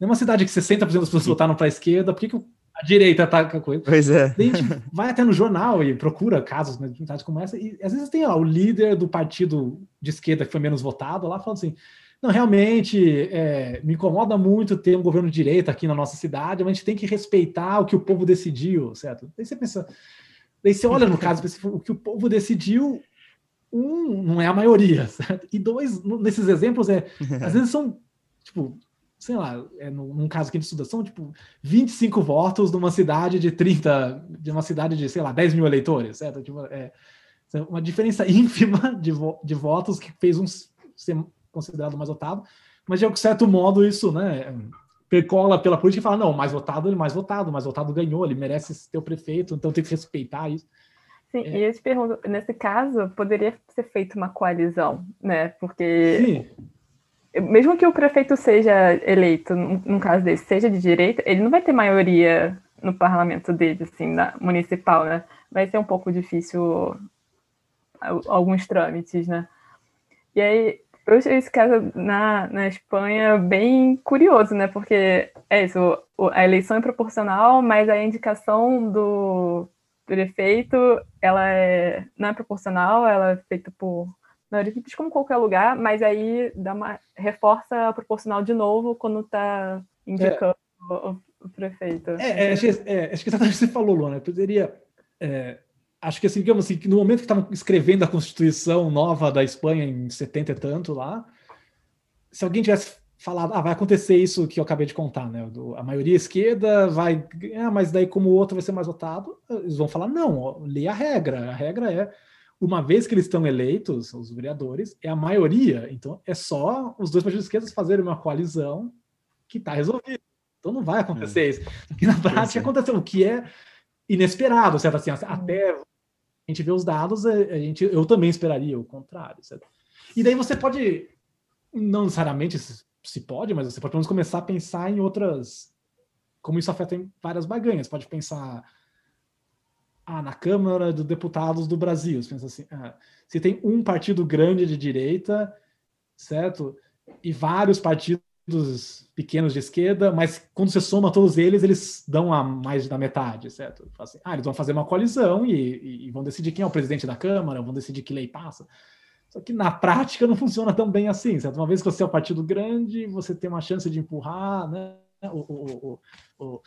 numa cidade que 60% das pessoas votaram para a esquerda, por que, que a direita tá com a coisa? Pois é. Daí a gente vai até no jornal e procura casos né, de como essa, e às vezes tem ó, o líder do partido de esquerda que foi menos votado lá falando assim. Não, realmente é, me incomoda muito ter um governo de direita aqui na nossa cidade, mas a gente tem que respeitar o que o povo decidiu, certo? Daí você pensa, daí você olha no caso o que o povo decidiu, um, não é a maioria, certo? E dois, nesses exemplos, é, às vezes são, tipo, sei lá, é, num caso que a gente estuda, são tipo 25 votos numa cidade de 30, de uma cidade de, sei lá, 10 mil eleitores, certo? Tipo, é, é uma diferença ínfima de, vo de votos que fez um considerado mais votado, mas de certo modo isso, né, percola pela política e fala, não, mais votado, ele mais votado, mais votado ganhou, ele merece ser o prefeito, então tem que respeitar isso. Sim, é. e eu te pergunto, nesse caso, poderia ser feita uma coalizão, né? Porque Sim. mesmo que o prefeito seja eleito, num caso desse, seja de direita, ele não vai ter maioria no parlamento dele, assim, na municipal, né? Vai ser um pouco difícil alguns trâmites, né? E aí, eu achei esse caso na, na Espanha bem curioso, né? Porque é isso, a eleição é proporcional, mas a indicação do prefeito, ela é, não é proporcional, ela é feita por maioria como qualquer lugar, mas aí dá uma, reforça a proporcional de novo quando está indicando é, o, o, prefeito. É, é, acho, que, é, acho que exatamente você falou, Luana. Poderia é, acho que assim, digamos assim, que no momento que estavam escrevendo a Constituição nova da Espanha em 70 e tanto lá, se alguém tivesse falado, ah, vai acontecer isso que eu acabei de contar, né? Do, a maioria esquerda vai, ah, mas daí como o outro vai ser mais votado, eles vão falar, não, lê a regra. A regra é, uma vez que eles estão eleitos, os vereadores, é a maioria, então é só os dois partidos esquerdos fazerem uma coalizão que está resolvido. Então não vai acontecer é. isso. E na prática aconteceu, o que é inesperado, certo? Assim, até a gente vê os dados, a gente, eu também esperaria o contrário, certo? E daí você pode, não necessariamente se pode, mas você pode pelo menos começar a pensar em outras, como isso afeta em várias baganhas. Pode pensar ah, na Câmara dos Deputados do Brasil. Você pensa assim, ah, se tem um partido grande de direita, certo? E vários partidos pequenos de esquerda, mas quando você soma todos eles, eles dão a mais da metade, certo? Assim, ah, eles vão fazer uma coalizão e, e, vão decidir quem é o presidente da Câmara, vão decidir que lei passa. Só que na prática não funciona tão bem assim, certo? Uma vez que você é o um partido grande, você tem uma chance de empurrar, né? O, o, o,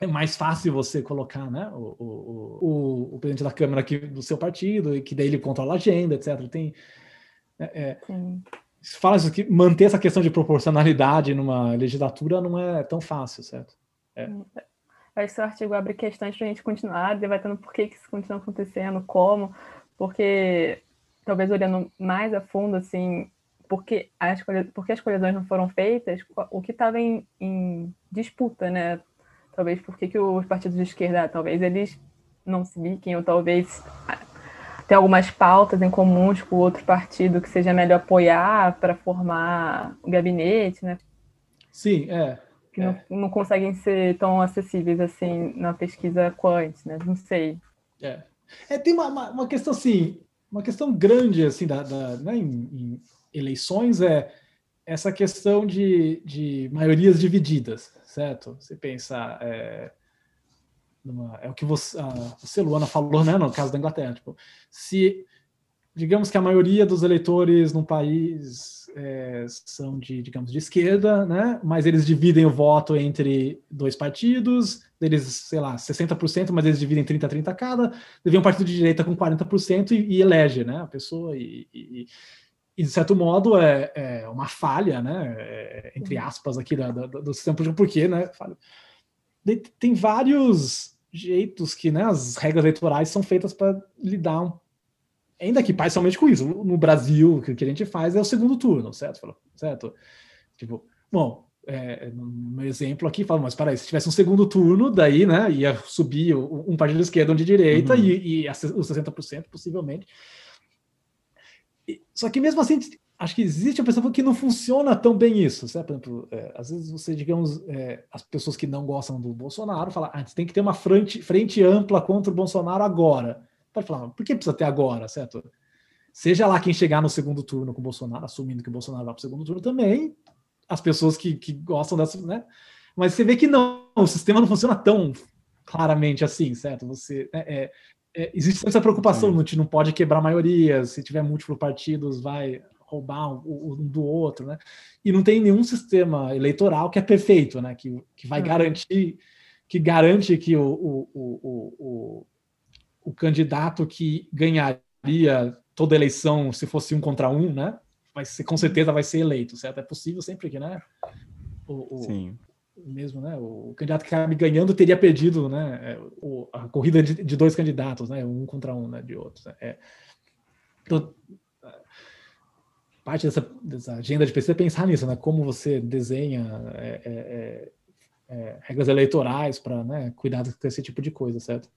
é mais fácil você colocar, né? O, o, presidente da Câmara aqui do seu partido, e que daí ele controla a agenda, etc. Tem. É, é, fala isso que manter essa questão de proporcionalidade numa legislatura não é tão fácil, certo? É. Acho que o artigo abre questões para a gente continuar debatendo por que, que isso continua acontecendo, como, porque talvez olhando mais a fundo, assim, porque as, porque as colisões não foram feitas, o que estava em, em, disputa, né? Talvez porque que os partidos de esquerda, talvez eles não se biquem, ou talvez ter algumas pautas em comuns com outro partido que seja melhor apoiar para formar o gabinete, né? Sim, é. Que é. Não, não conseguem ser tão acessíveis assim na pesquisa quant, né? Não sei. É. é tem uma, uma, uma, questão assim, uma questão grande assim da, da né, em, em, eleições é essa questão de, de maiorias divididas, certo? Você pensa é, numa, é o que você, a, você, Luana, falou, né, no caso da Inglaterra. Tipo, se, digamos que a maioria dos eleitores no país é, são de, digamos, de esquerda, né, mas eles dividem o voto entre dois partidos, eles, sei lá, 60%, mas eles dividem 30 a 30 cada, devia um partido de direita com 40% e, e elege, né, a pessoa e, e e de certo modo é, é uma falha, né, é, entre aspas aqui da, da, do sistema político, porque, né, falha tem vários jeitos que né, as regras eleitorais são feitas para lidar, um, ainda que parcialmente com isso. No Brasil, o que a gente faz é o segundo turno, certo? Certo? Tipo, bom, é, no exemplo aqui, fala, mas para se tivesse um segundo turno, daí, né, ia subir um partido de esquerda, um de direita, uhum. e, e os 60% possivelmente. Só que mesmo assim, acho que existe a pessoa que não funciona tão bem isso, certo? Por exemplo, é, às vezes você, digamos, é, as pessoas que não gostam do Bolsonaro falam, ah, tem que ter uma frente, frente ampla contra o Bolsonaro agora. Pode falar, por que precisa ter agora, certo? Seja lá quem chegar no segundo turno com o Bolsonaro, assumindo que o Bolsonaro vai para o segundo turno também, as pessoas que, que gostam dessa, né? Mas você vê que não, o sistema não funciona tão claramente assim, certo? Você é, é, é existe essa preocupação, não, não pode quebrar maiorias, se tiver múltiplos partidos, vai roubar um, um, do outro, né? E não tem nenhum sistema eleitoral que é perfeito, né? Que, que vai uhum. garantir que garante que o, o, o, o, o candidato que ganharia toda eleição, se fosse um contra um, né? Vai ser, com certeza vai ser eleito, certo? É possível sempre que, né? O, o, Sim. Mesmo, né? O candidato que acabe ganhando teria perdido, né? É, o, a corrida de, de, dois candidatos, né? Um contra um, né? De outros. Né? É, então, parte dessa, dessa, agenda de pesquisa é pensar nisso, né? Como você desenha é, é, é, é regras eleitorais para né, cuidar desse tipo de coisa, certo?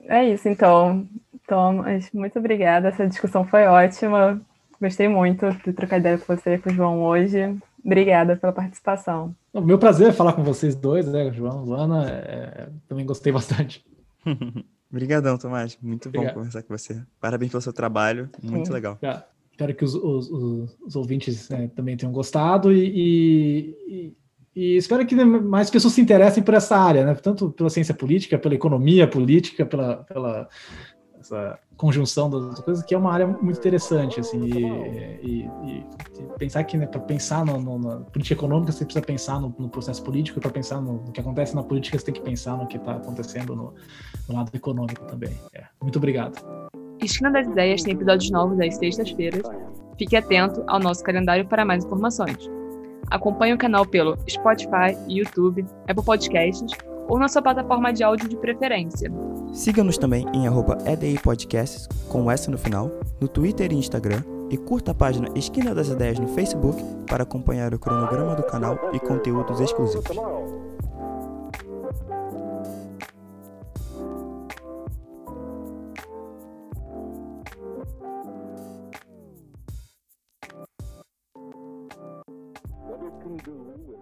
É isso, então. Thomas, muito obrigada. Essa discussão foi ótima. Gostei muito de trocar ideia com você e com o João hoje. Obrigada pela participação. O meu prazer é falar com vocês dois, né, João, Luana. É, também gostei bastante. Obrigadão, Tomás. Muito Obrigado. bom conversar com você. Parabéns pelo seu trabalho. Muito Sim. legal. Obrigado. Espero que os, os, os ouvintes né, também tenham gostado e, e, e, espero que mais pessoas se interessem por essa área, né? tanto pela ciência política, pela economia política, pela, pela essa conjunção das coisas, que é uma área muito interessante, assim, e, e pensar que, né, para pensar no, no, na política econômica, você precisa pensar no, no processo político, para pensar no, no, que acontece na política, você tem que pensar no que está acontecendo no, lado econômico também. É. Muito obrigado. Esquina das Ideias tem episódios novos às sextas-feiras. Fique atento ao nosso calendário para mais informações. Acompanhe o canal pelo Spotify, YouTube, Apple Podcasts ou na sua plataforma de áudio de preferência. Siga-nos também em @edipodcasts com S no final, no Twitter e Instagram e curta a página Esquina das Ideias no Facebook para acompanhar o cronograma do canal e conteúdos exclusivos. Can do